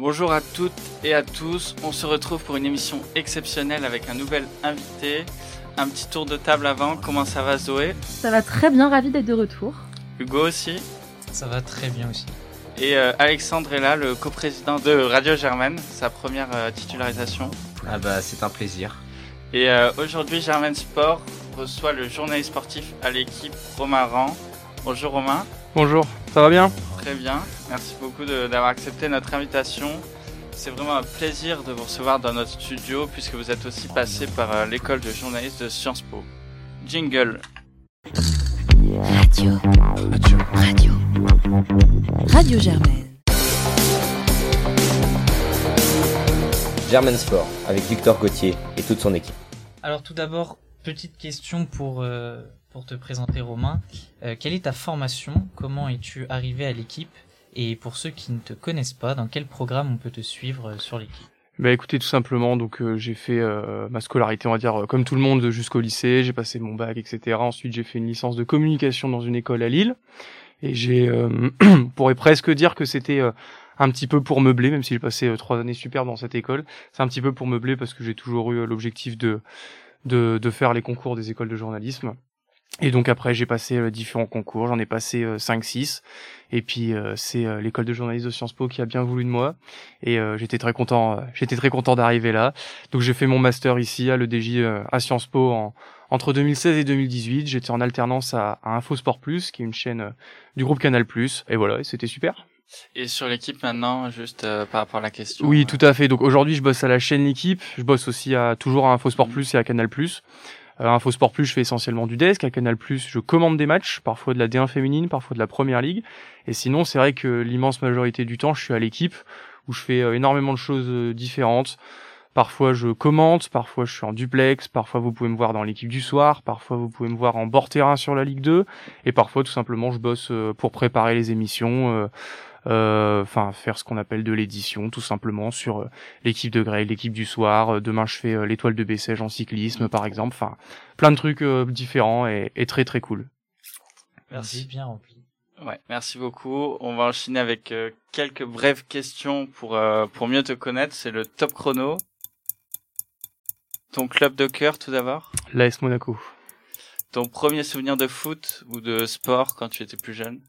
Bonjour à toutes et à tous, on se retrouve pour une émission exceptionnelle avec un nouvel invité. Un petit tour de table avant, comment ça va Zoé? Ça va très bien, ravi d'être de retour. Hugo aussi? Ça va très bien aussi. Et euh, Alexandre est là, le coprésident de Radio Germaine, sa première euh, titularisation. Ah bah c'est un plaisir. Et euh, aujourd'hui Germaine Sport reçoit le journaliste sportif à l'équipe Romain Rand. Bonjour Romain. Bonjour, ça va bien Très bien, merci beaucoup d'avoir accepté notre invitation. C'est vraiment un plaisir de vous recevoir dans notre studio puisque vous êtes aussi passé par euh, l'école de journalisme de Sciences Po. Jingle. Radio. Radio. Radio. Radio Germaine. Germain Sport avec Victor Gauthier et toute son équipe. Alors tout d'abord, petite question pour euh, pour te présenter Romain. Euh, quelle est ta formation? Comment es-tu arrivé à l'équipe? Et pour ceux qui ne te connaissent pas, dans quel programme on peut te suivre euh, sur l'équipe? Bah écoutez, tout simplement, donc euh, j'ai fait ma scolarité, on va dire, comme tout le monde, jusqu'au lycée. J'ai passé mon bac, etc. Ensuite, j'ai fait une licence de communication dans une école à Lille. Et j'ai, pourrait presque dire que c'était un petit peu pour meubler, même si j'ai passé trois années super dans cette école. C'est un petit peu pour meubler parce que j'ai toujours eu l'objectif de de faire les concours des écoles de journalisme. Et donc après, j'ai passé euh, différents concours, j'en ai passé 5-6. Et puis euh, c'est euh, l'école de journalisme de Sciences Po qui a bien voulu de moi. Et euh, j'étais très content, euh, j'étais très content d'arriver là. Donc j'ai fait mon master ici à l'EDJ euh, à Sciences Po en, entre 2016 et 2018. J'étais en alternance à, à Infosport Plus, qui est une chaîne euh, du groupe Canal Plus. Et voilà, c'était super. Et sur l'équipe maintenant, juste euh, par rapport à la question. Oui, euh, tout à fait. Donc aujourd'hui, je bosse à la chaîne L'équipe. Je bosse aussi à toujours à Infosport Plus et à Canal Plus. Euh, Infosport Plus, je fais essentiellement du desk. À Canal Plus, je commande des matchs, parfois de la D1 féminine, parfois de la Première Ligue. Et sinon, c'est vrai que l'immense majorité du temps, je suis à l'équipe où je fais euh, énormément de choses euh, différentes. Parfois, je commente, parfois, je suis en duplex, parfois, vous pouvez me voir dans l'équipe du soir, parfois, vous pouvez me voir en bord terrain sur la Ligue 2, et parfois, tout simplement, je bosse euh, pour préparer les émissions, enfin, faire ce qu'on appelle de l'édition, tout simplement, sur euh, l'équipe de Grey, l'équipe du soir. Euh, Demain, je fais euh, l'étoile de Bessèges en cyclisme, par exemple. Enfin, plein de trucs euh, différents et, et très, très cool. Merci. Bien rempli. Ouais, merci beaucoup. On va enchaîner avec euh, quelques brèves questions pour euh, pour mieux te connaître. C'est le top chrono. Ton club de cœur tout d'abord. L'AS Monaco. Ton premier souvenir de foot ou de sport quand tu étais plus jeune?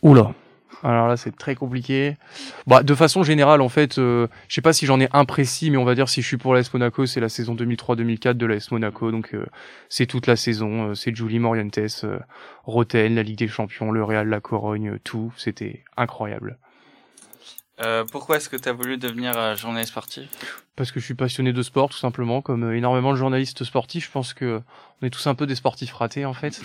Oula. Alors là, c'est très compliqué. Bah, de façon générale, en fait, euh, je sais pas si j'en ai un précis, mais on va dire si je suis pour l'AS Monaco, c'est la saison 2003-2004 de l'AS Monaco. Donc, euh, c'est toute la saison. euh, c'est Julie Morientes, euh, Roten, la Ligue des Champions, le Real, la Corogne, euh, tout. C'était incroyable. Euh, pourquoi est-ce que tu as voulu devenir journaliste sportif? Parce que je suis passionné de sport, tout simplement, comme énormément de journalistes sportifs. Je pense que on est tous un peu des sportifs ratés, en fait.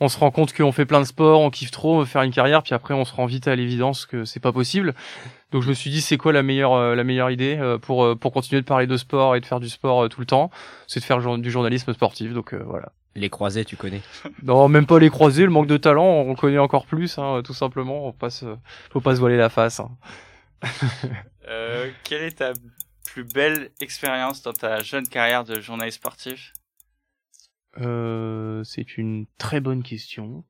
On se rend compte qu'on fait plein de sports, on kiffe trop, on veut faire une carrière, puis après on se rend vite à l'évidence que c'est pas possible. Donc je me suis dit c'est quoi la meilleure euh, la meilleure idée euh, pour euh, pour continuer de parler de sport et de faire du sport euh, tout le temps, c'est de faire jour- du journalisme sportif. Donc euh, voilà. Les croisés, tu connais? Non, même pas les croiser, le manque de talent, on connaît encore plus, hein, tout simplement. On passe, faut pas se voiler la face. hein. euh, Quelle est ta plus belle expérience dans ta jeune carrière de journaliste sportif? Euh, c'est une très bonne question.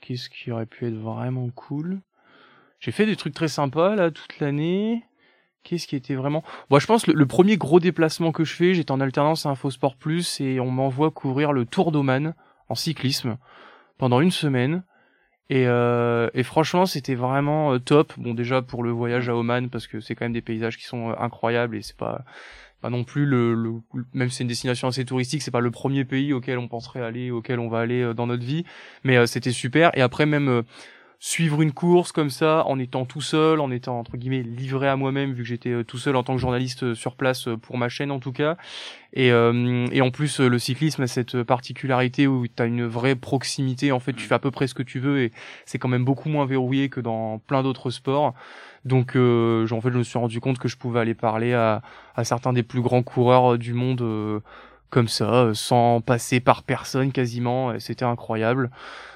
Qu'est-ce qui aurait pu être vraiment cool? J'ai fait des trucs très sympas là toute l'année. Qu'est-ce qui était vraiment Bon, je pense le, le premier gros déplacement que je fais, j'étais en alternance à Infosport Plus et on m'envoie couvrir le Tour d'Oman en cyclisme pendant une semaine. Et, euh, et franchement, c'était vraiment euh, top. Bon, déjà pour le voyage à Oman parce que c'est quand même des paysages qui sont euh, incroyables et c'est pas pas non plus le, même si c'est une destination assez touristique, c'est pas le premier pays auquel on penserait aller, auquel on va aller euh, dans notre vie, mais euh, c'était super. Et après même euh, suivre une course comme ça, en étant tout seul, en étant entre guillemets livré à moi-même, vu que j'étais euh, tout seul en tant que journaliste euh, sur place euh, pour ma chaîne en tout cas. Et, euh, et en plus, le cyclisme a cette particularité où tu as une vraie proximité. En fait, tu fais à peu près ce que tu veux et c'est quand même beaucoup moins verrouillé que dans plein d'autres sports. Donc, euh, en fait, je me suis rendu compte que je pouvais aller parler à, à certains des plus grands coureurs du monde euh, comme ça, euh, sans passer par personne quasiment. Et C'était incroyable.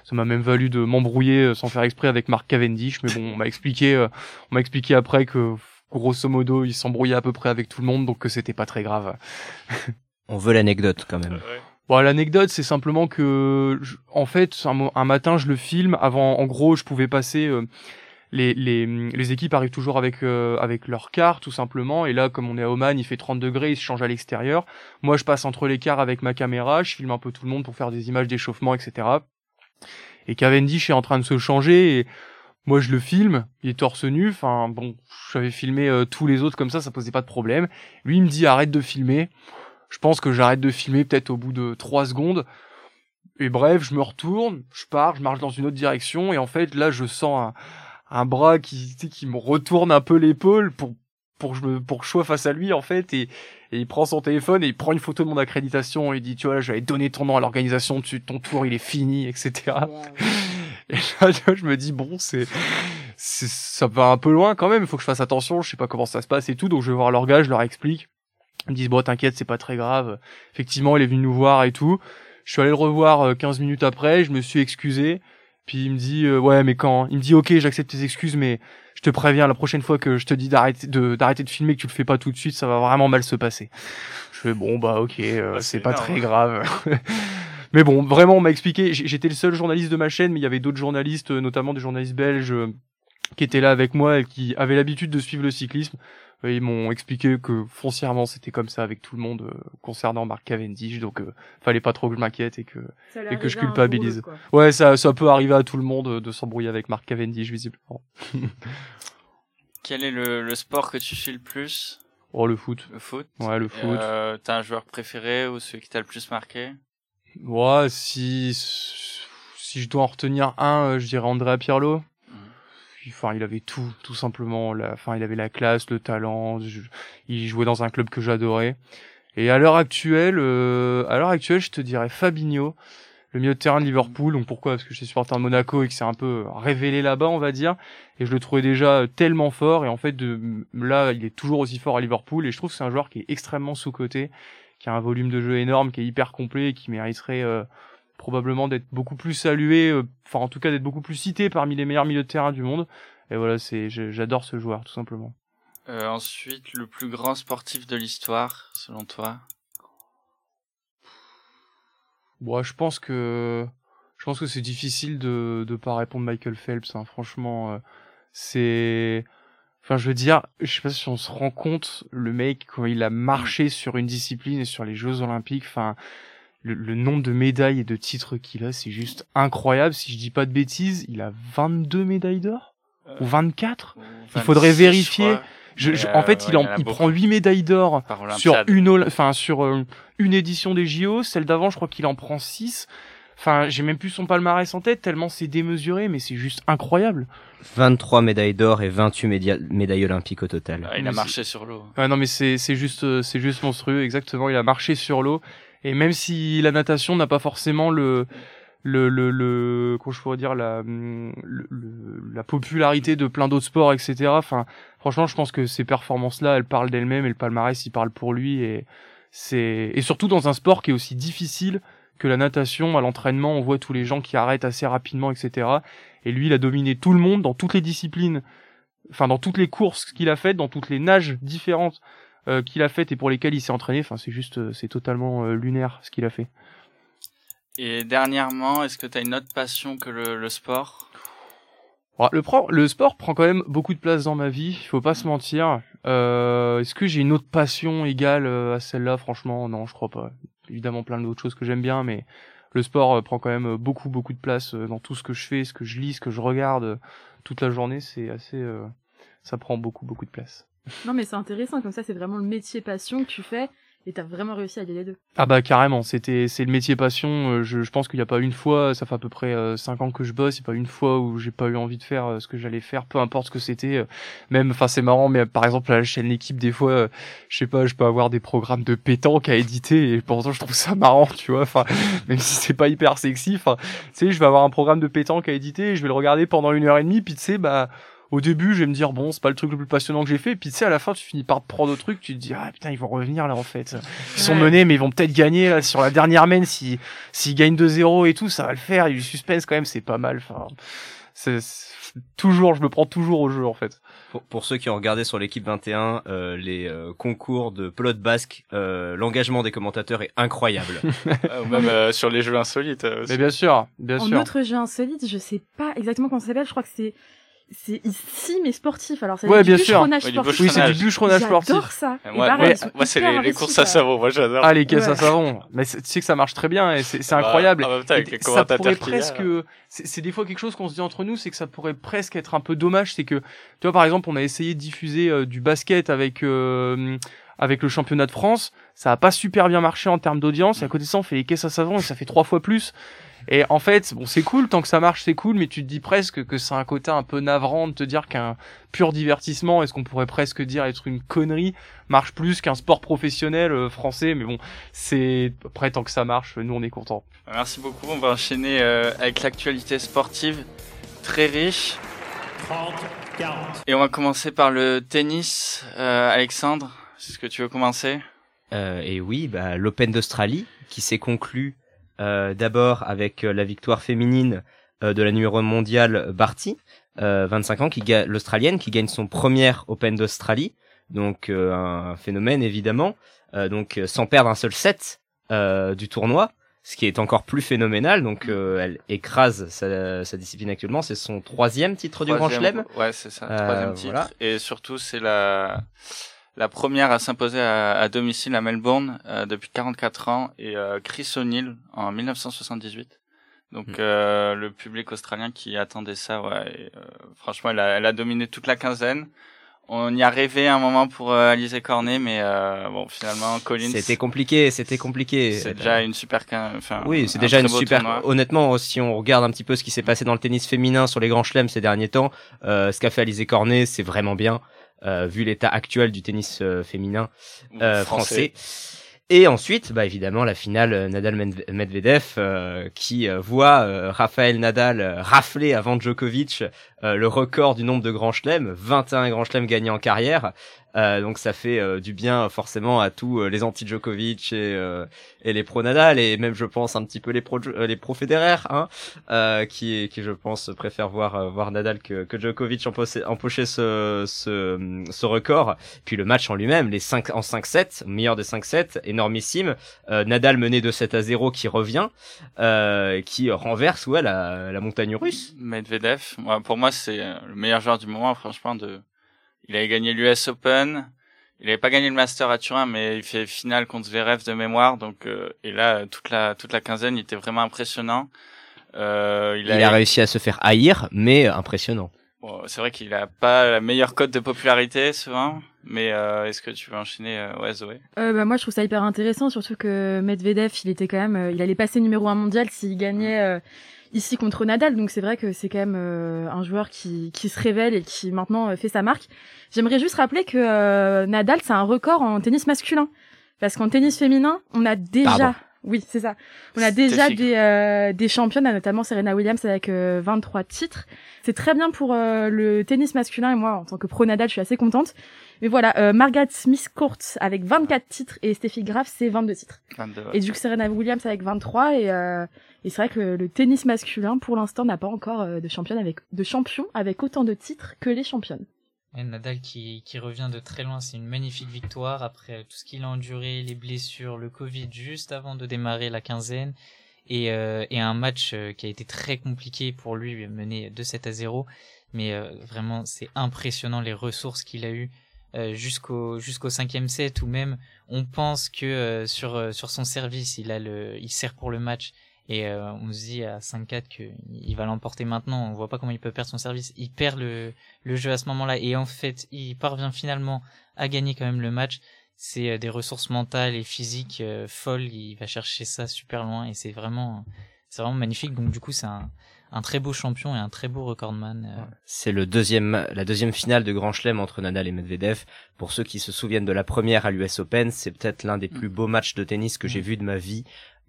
Ça m'a même valu de m'embrouiller euh, sans faire exprès avec Mark Cavendish, mais bon, on m'a expliqué, euh, on m'a expliqué après que grosso modo, il s'embrouillait à peu près avec tout le monde, donc que c'était pas très grave. On veut l'anecdote quand même. Bon, l'anecdote, c'est simplement que, je- en fait, un, un matin, je le filme. Avant, en gros, je pouvais passer euh, les, les, les équipes arrivent toujours avec, euh, avec leur car, tout simplement. Et là, comme on est à Oman, il fait 30 degrés, il se change à l'extérieur. Moi, je passe entre les cars avec ma caméra, je filme un peu tout le monde pour faire des images d'échauffement, etc. Et Cavendish est en train de se changer et moi, je le filme, il est torse nu. Enfin, bon, j'avais filmé euh, tous les autres comme ça, ça posait pas de problème. Lui, il me dit arrête de filmer. Je pense que j'arrête de filmer peut-être au bout de trois secondes. Et bref, je me retourne, je pars, je marche dans une autre direction et en fait là je sens un, un bras qui, tu sais, qui me retourne un peu l'épaule pour pour que je me, pour que je sois face à lui en fait et, et il prend son téléphone et il prend une photo de mon accréditation et il dit tu vois là, je vais donner ton nom à l'organisation, tu ton tour il est fini etc. Et là, je me dis bon c'est ça va un peu loin quand même, il faut que je fasse attention, je sais pas comment ça se passe et tout donc je vais voir leur gars, je leur explique. Ils me disent bon t'inquiète c'est pas très grave. Effectivement il est venu nous voir et tout. Je suis allé le revoir euh, 15 minutes après, je me suis excusé. Puis il me dit euh, ouais mais quand il me dit ok j'accepte tes excuses mais je te préviens la prochaine fois que je te dis d'arrêter de d'arrêter de filmer que tu le fais pas tout de suite ça va vraiment mal se passer. Je fais bon bah ok euh, Bah, c'est pas énorme. très grave. mais bon vraiment on m'a expliqué j'étais le seul journaliste de ma chaîne mais il y avait d'autres journalistes euh, notamment des journalistes belges qui étaient là avec moi et qui avaient l'habitude de suivre le cyclisme. Euh, Ils m'ont expliqué que foncièrement c'était comme ça avec tout le monde euh, concernant Mark Cavendish donc euh, fallait pas trop que je m'inquiète et que et que je culpabilise. Ouais, ça, ça peut arriver à tout le monde euh, de s'embrouiller avec Mark Cavendish, visiblement. Quel est le, le sport que tu suis le plus? Oh, le foot. Le foot? Ouais, le Et, foot. euh, T'as un joueur préféré ou celui qui t'a le plus marqué? Ouais, si, si je dois en retenir un, je dirais Andrea Pirlo. Enfin, il avait tout, tout simplement. La, enfin, il avait la classe, le talent. il jouait dans un club que j'adorais. Et à l'heure actuelle, euh, à l'heure actuelle, je te dirais Fabinho, le milieu de terrain de Liverpool. Donc pourquoi? Parce que je suis supporter de Monaco et que c'est un peu révélé là-bas, on va dire. Et je le trouvais déjà tellement fort. Et en fait, là, il est toujours aussi fort à Liverpool. Et je trouve que c'est un joueur qui est extrêmement sous-coté, qui a un volume de jeu énorme, qui est hyper complet et qui mériterait euh, probablement d'être beaucoup plus salué, euh, enfin en tout cas d'être beaucoup plus cité parmi les meilleurs milieux de terrain du monde. Et voilà, c'est j'adore ce joueur tout simplement. Euh, Ensuite, le plus grand sportif de l'histoire, selon toi? Bon, je pense que je pense que c'est difficile de de pas répondre Michael Phelps. hein. Franchement, euh, c'est enfin je veux dire, je sais pas si on se rend compte le mec quand il a marché sur une discipline et sur les Jeux Olympiques. Enfin, le, le nombre de médailles et de titres qu'il a, c'est juste incroyable. Si je dis pas de bêtises, il a 22 médailles d'or ou 24. Ou Il faudrait 26, je vérifier. Je, je- euh, en fait, ouais, il, en, il prend 8 médailles d'or sur une enfin sur euh, une édition des JO, celle d'avant, je crois qu'il en prend 6. Enfin, j'ai même plus son palmarès en tête tellement c'est démesuré, mais c'est juste incroyable. 23 médailles d'or et 28 média- médailles olympiques au total. Ah, il a Mais marché sur l'eau. Ouais, non, mais c'est c'est juste euh, c'est juste monstrueux, exactement. Il a marché sur l'eau et même si la natation n'a pas forcément le le le, le comment je pourrais dire la le- la popularité de plein d'autres sports, etc. Enfin, franchement, je pense que ces performances-là, elles parlent d'elles-mêmes et le palmarès, il parle pour lui et c'est et surtout dans un sport qui est aussi difficile que la natation à l'entraînement. On voit tous les gens qui arrêtent assez rapidement etc et lui il a dominé tout le monde dans toutes les disciplines. Enfin dans toutes les courses qu'il a faites dans toutes les nages différentes euh, qu'il a faites et pour lesquelles il s'est entraîné enfin c'est juste euh, c'est totalement euh, lunaire ce qu'il a fait Et dernièrement, est-ce que tu as une autre passion que le, le sport? Le, prend- le sport prend quand même beaucoup de place dans ma vie, il faut pas se mentir. Euh, Est-ce que j'ai une autre passion égale euh, à celle-là? Franchement, non, je crois pas. Évidemment, plein d'autres choses que j'aime bien, mais le sport euh, prend quand même beaucoup, beaucoup de place dans tout ce que je fais, ce que je lis, ce que je regarde toute la journée. C'est assez, euh, ça prend beaucoup, beaucoup de place. Non, mais c'est intéressant, comme ça, c'est vraiment le métier passion que tu fais, et t'as vraiment réussi à lier les deux. Ah bah carrément, c'était c'est le métier passion. euh, Je, je pense qu'il n'y a pas une fois, ça fait à peu près euh, cinq ans que je bosse, il n'y a pas une fois où j'ai pas eu envie de faire euh, ce que j'allais faire, peu importe ce que c'était. euh, Même, enfin c'est marrant, mais euh, par exemple à la chaîne l'équipe des fois, euh, je sais pas, je peux avoir des programmes de pétanque à éditer et pourtant je trouve ça marrant, tu vois. Enfin même si c'est pas hyper sexy, enfin tu sais, je vais avoir un programme de pétanque à éditer, et je vais le regarder pendant une heure et demie, puis tu sais bah au début, je vais me dire bon, c'est pas le truc le plus passionnant que j'ai fait, et puis tu sais à la fin, tu finis par te prendre au truc, tu te dis ah putain, ils vont revenir là en fait. Ils sont menés, mais ils vont peut-être gagner là sur la dernière main. Si s'ils gagnent 2-0 et tout, ça va le faire. Il y a du suspense quand même, c'est pas mal. Enfin, c'est c'est- toujours, je me prends toujours au jeu en fait. Pour, pour ceux qui ont regardé sur l'équipe 21, euh, les euh, concours de pelote basque, euh, l'engagement des commentateurs est incroyable. Euh, Ou même euh, sur les jeux insolites. euh, aussi. Mais bien sûr, bien en sûr. autre jeu insolite, je sais pas exactement comment ça s'appelle, je crois que c'est c'est ici mais sportif. Alors c'est Ouais, du bien sûr. bûcheronnage sportif. Oui, c'est du Bûcheronnage. sportif. J'adore ça. Moi, pareil, c'est les, courses à savon, moi j'adore. Ah, les caisses à savon. Mais c'est- tu sais que ça marche très bien et c'est c'est Bah, incroyable. en même temps, avec Et les ça pourrait presque, c'est c'est des fois quelque chose qu'on se dit entre nous, c'est que ça pourrait presque être un peu dommage, c'est que, tu vois, par exemple, on a essayé de diffuser euh, du basket avec euh, avec le championnat de France, ça a pas super bien marché en termes d'audience. Et à côté de ça, on fait les caisses à savon et ça fait trois fois plus. Et en fait, bon, c'est cool tant que ça marche, c'est cool, mais tu te dis presque que c'est un côté un peu navrant de te dire qu'un pur divertissement, est-ce qu'on pourrait presque dire être une connerie, marche plus qu'un sport professionnel euh, français. Mais bon, c'est après tant que ça marche, nous on est contents. Merci beaucoup. On va enchaîner euh, avec l'actualité sportive très riche. 30, 40. Et on va commencer par le tennis. Euh, Alexandre, est-ce que tu veux commencer? Euh, et oui, bah, l'Open d'Australie qui s'est conclu euh, d'abord avec euh, la victoire féminine euh, de la numéro mondiale Barty, euh, 25 ans, qui l'Australienne qui gagne son premier Open d'Australie, donc euh, un phénomène évidemment, euh, donc euh, sans perdre un seul set euh, du tournoi, ce qui est encore plus phénoménal. Donc euh, elle écrase sa, sa discipline actuellement, c'est son troisième titre du Grand Chelem. Ouais, c'est ça, Euh, troisième titre. voilà. Et surtout, c'est la la première à s'imposer à, à domicile à Melbourne euh, depuis 44 ans et euh, Chris O'Neill en 1978. Donc Mm. euh, le public australien qui attendait ça, ouais. et, euh, franchement, elle a, elle a dominé toute la quinzaine. On y a rêvé un moment pour euh, Alizé Cornet, mais euh, bon, finalement, Collins, C'était compliqué, c'était compliqué. c'est déjà une super, enfin, Oui, c'est un déjà une super. tournoi. Honnêtement, si on regarde un petit peu ce qui s'est passé dans le tennis féminin sur les grands chelems ces derniers temps, euh, ce qu'a fait Alizé Cornet, c'est vraiment bien, vu l'état actuel du tennis euh, féminin euh, français. Et ensuite, bah évidemment, la finale euh, Nadal-Medvedev euh, qui euh, voit euh, Raphaël Nadal euh, rafler avant Djokovic euh, le record du nombre de grands chelems, 21 grands chelems gagnés en carrière. Euh, donc ça fait euh, du bien forcément à tous euh, les anti-Djokovic et, euh, et les pro-Nadal et même je pense un petit peu les pro euh, les pro Federer hein, qui qui je pense préfèrent voir voir Nadal que, que Djokovic empocher, ce, ce ce record. Puis le match en lui-même, les 5 en 5-7, meilleur des 5-7, énormissime. Nadal mené de 7 à 0 qui revient, qui renverse ouais la, la montagne russe. Medvedev, moi, pour moi, c'est le meilleur joueur du moment, franchement. De... Il avait gagné l'US Open. Il n'avait pas gagné le Master à Turin, mais il fait finale contre Zverev de mémoire. Donc, euh, et là, toute la toute la quinzaine, il était vraiment impressionnant. Euh, il, Il a réussi à se faire haïr, mais impressionnant. Bon, c'est vrai qu'il a pas la meilleure cote de popularité souvent, mais euh, est-ce que tu veux enchaîner, euh, ouais, Zoé? Euh, bah, moi, je trouve ça hyper intéressant, surtout que Medvedev, il était quand même, euh, il allait passer numéro un mondial s'il gagnait euh, ici contre Nadal. Donc c'est vrai que c'est quand même euh, un joueur qui, qui se révèle et qui maintenant euh, fait sa marque. J'aimerais juste rappeler que euh, Nadal, c'est un record en tennis masculin, parce qu'en tennis féminin, on a déjà, Pardon. oui, c'est ça, on a déjà des euh, des championnes, notamment Serena Williams avec euh, 23 titres. C'est très bien pour euh, le tennis masculin et moi, en tant que pro Nadal, je suis assez contente. Mais voilà, euh, Margaret Smith Court avec 24 titres et Steffi Graf, c'est 22 titres. 22, ouais. Et du coup, Serena Williams avec 23 et, euh, et c'est vrai que le, tennis masculin, pour l'instant, n'a pas encore euh, de championne avec de champion avec autant de titres que les championnes. Nadal qui, revient de très loin, c'est une magnifique victoire après tout ce qu'il a enduré, les blessures, le Covid juste avant de démarrer la quinzaine et, euh, un match euh, qui a été très compliqué pour lui, mené 2-7 à 0. Mais vraiment, c'est impressionnant les ressources qu'il a eues jusqu'au jusqu'au cinquième set ou même on pense que sur son service il sert pour le match et euh, on se dit à 5-4 qu'il va l'emporter maintenant. On voit pas comment il peut perdre son service. Il perd le le jeu à ce moment-là. Et en fait il parvient finalement à gagner quand même le match. C'est euh, des ressources mentales et physiques euh, folles. Il va chercher ça super loin et c'est vraiment c'est vraiment magnifique. Donc du coup c'est un un très beau champion et un très beau recordman euh, C'est le deuxième, la deuxième finale de Grand Chelem entre Nadal et Medvedev. Pour ceux qui se souviennent de la première à l'US Open, c'est peut-être l'un des plus beaux matchs de tennis que j'ai vu de ma vie.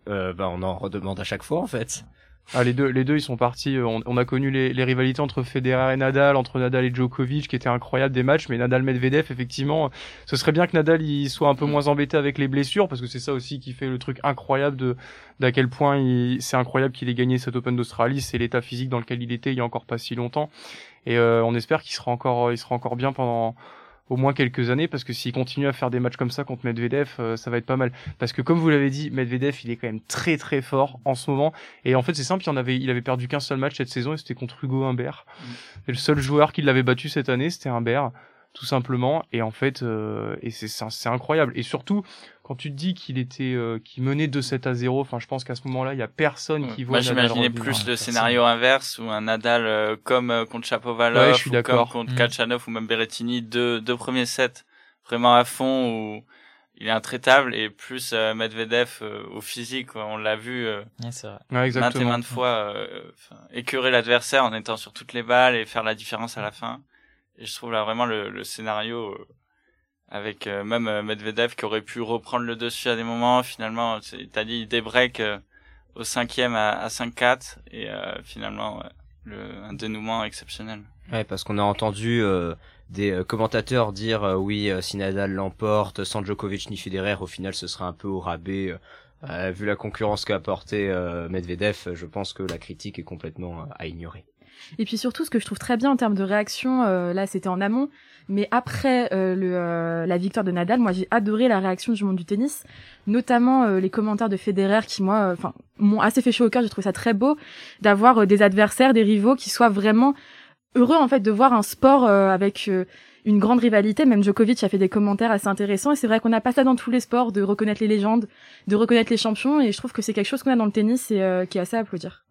Euh, bah, on en redemande à chaque fois en fait. Ah, les deux, les deux, ils sont partis. euh, On, on a connu les, les rivalités entre Federer et Nadal, entre Nadal et Djokovic, qui étaient incroyables des matchs. Mais Nadal-Medvedev, effectivement, ce serait bien que Nadal il soit un peu moins embêté avec les blessures, parce que c'est ça aussi qui fait le truc incroyable de d'à quel point c'est incroyable qu'il ait gagné cet Open d'Australie. C'est l'état physique dans lequel il était il y a encore pas si longtemps. Et euh, on espère qu'il sera encore, il sera encore bien pendant au moins quelques années parce que s'il continue à faire des matchs comme ça contre Medvedev, euh, ça va être pas mal. Parce que comme vous l'avez dit, Medvedev, il est quand même très très fort en ce moment. Et en fait, c'est simple, il en avait, il avait perdu qu'un seul match cette saison et c'était contre Hugo Humbert. Et le seul joueur qui l'avait battu cette année, c'était Humbert, tout simplement. Et en fait, euh, et c'est c'est c'est incroyable. Et surtout, quand tu te dis qu'il était, euh, qu'il menait 2-7 à 0, enfin, je pense qu'à ce moment-là, il y a personne qui voit. Moi, j'imaginais plus le personne. scénario inverse où un Nadal euh, comme euh, contre Chapovalov, Ouais, je suis ou comme contre Mm. Kachanov ou même Berrettini, deux, deux premiers sets vraiment à fond où il est intraitable et plus euh, Medvedev euh, au physique, quoi. on l'a vu euh, Ouais, c'est vrai. Ouais, maintes et maintes fois euh, écœurer l'adversaire en étant sur toutes les balles et faire la différence à la fin. Et je trouve là vraiment le, le scénario euh, avec euh, même euh, Medvedev qui aurait pu reprendre le dessus à des moments. Finalement, dit des breaks euh, au cinquième à, à 5-4 et euh, finalement le, un dénouement exceptionnel. Ouais, parce qu'on a entendu euh, des commentateurs dire oui, si Nadal l'emporte, sans Djokovic ni Federer, au final, ce sera un peu au rabais. vu la concurrence qu'a apporté Medvedev, je pense que la critique est complètement à ignorer. Et puis surtout, ce que je trouve très bien en termes de réaction, euh, là c'était en amont, mais après euh, le, euh, la victoire de Nadal, moi j'ai adoré la réaction du monde du tennis, notamment euh, les commentaires de Federer qui moi, euh, enfin, m'ont assez fait chaud au cœur. J'ai trouvé ça très beau d'avoir euh, des adversaires, des rivaux qui soient vraiment heureux en fait de voir un sport avec une grande rivalité. Même Djokovic a fait des commentaires assez intéressants et c'est vrai qu'on n'a pas ça dans tous les sports, de reconnaître les légendes, de reconnaître les champions et je trouve que c'est quelque chose qu'on a dans le tennis et euh, qui est assez à applaudir.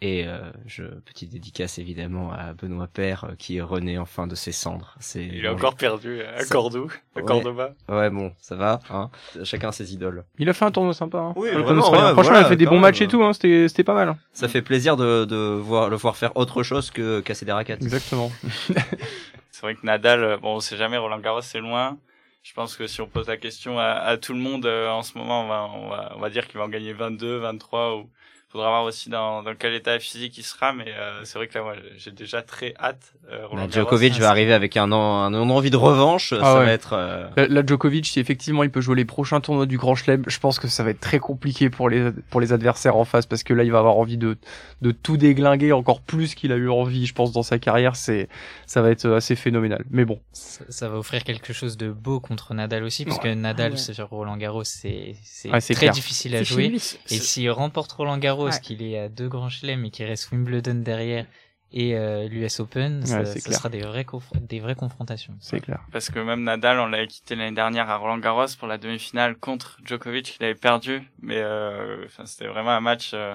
Et euh, je petite dédicace évidemment à Benoît Père euh, qui est rené enfin de ses cendres. C'est Il est bon, encore perdu à Ça- Cordoue, à Ouais. Cordoba. Ouais bon, ça va. Hein chacun ses idoles. Il a fait un tournoi sympa. Hein. Oui, vraiment, ouais, Franchement, voilà, il a fait des bons même. matchs et tout. Hein. C'était c'était pas mal. hein. Ça fait plaisir de, de voir le voir faire autre chose que casser des raquettes. Exactement. C'est vrai que Nadal, euh, bon, on sait jamais, Roland Garros c'est loin. Je pense que si on pose la question à, à tout le monde euh, en ce moment, on va, on va, on va dire qu'il va en gagner 22, 23 ou faudra voir aussi dans, dans quel état physique il sera, mais euh, c'est vrai que là, moi, j'ai déjà très hâte. Euh, Roland Bah, Djokovic va arriver avec un, en- un, envie de revanche. Ah ça ouais. va être. euh, Là, là, Djokovic, si effectivement il peut jouer les prochains tournois du Grand Chelem, je pense que ça va être très compliqué pour les pour les adversaires en face parce que là il va avoir envie de de tout déglinguer encore plus qu'il a eu envie, je pense dans sa carrière. C'est ça va être assez phénoménal. Mais bon, Ça, ça va offrir quelque chose de beau contre Nadal aussi, parce que Nadal, Ouais. c'est sur Roland Garros, c'est c'est Ouais, c'est très clair. difficile à jouer. Et s'il remporte Roland Garros, Ouais. qu'il est à deux grands chelems et qu'il reste Wimbledon derrière et euh, l'US Open, ça, c'est ça clair. sera des vraies, des vraies confrontations. c'est clair. Parce que même Nadal, on l'avait quitté l'année dernière à Roland Garros pour la demi-finale contre Djokovic, qu'il avait perdu. Mais euh, c'était vraiment un match euh,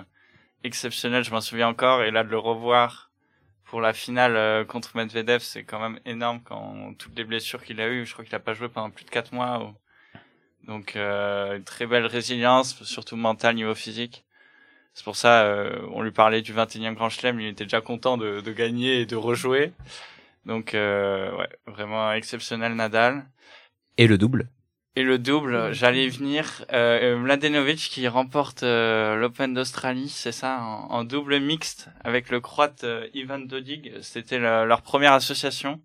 exceptionnel, je m'en souviens encore. Et là, de le revoir pour la finale euh, contre Medvedev, c'est quand même énorme quand toutes les blessures qu'il a eues. Je crois qu'il a pas joué pendant plus de quatre mois. ou- Donc, euh, une très belle résilience, surtout mentale, niveau physique. C'est pour ça, euh, on lui parlait du 21e Grand Chelem, il était déjà content de, de gagner et de rejouer. Donc, euh, ouais, vraiment exceptionnel Nadal. Et le double. Et le double, j'allais y venir. Euh, Mladenovic qui remporte euh, l'Open d'Australie, c'est ça, en, en double mixte avec le Croate euh, Ivan Dodig. C'était leur première association.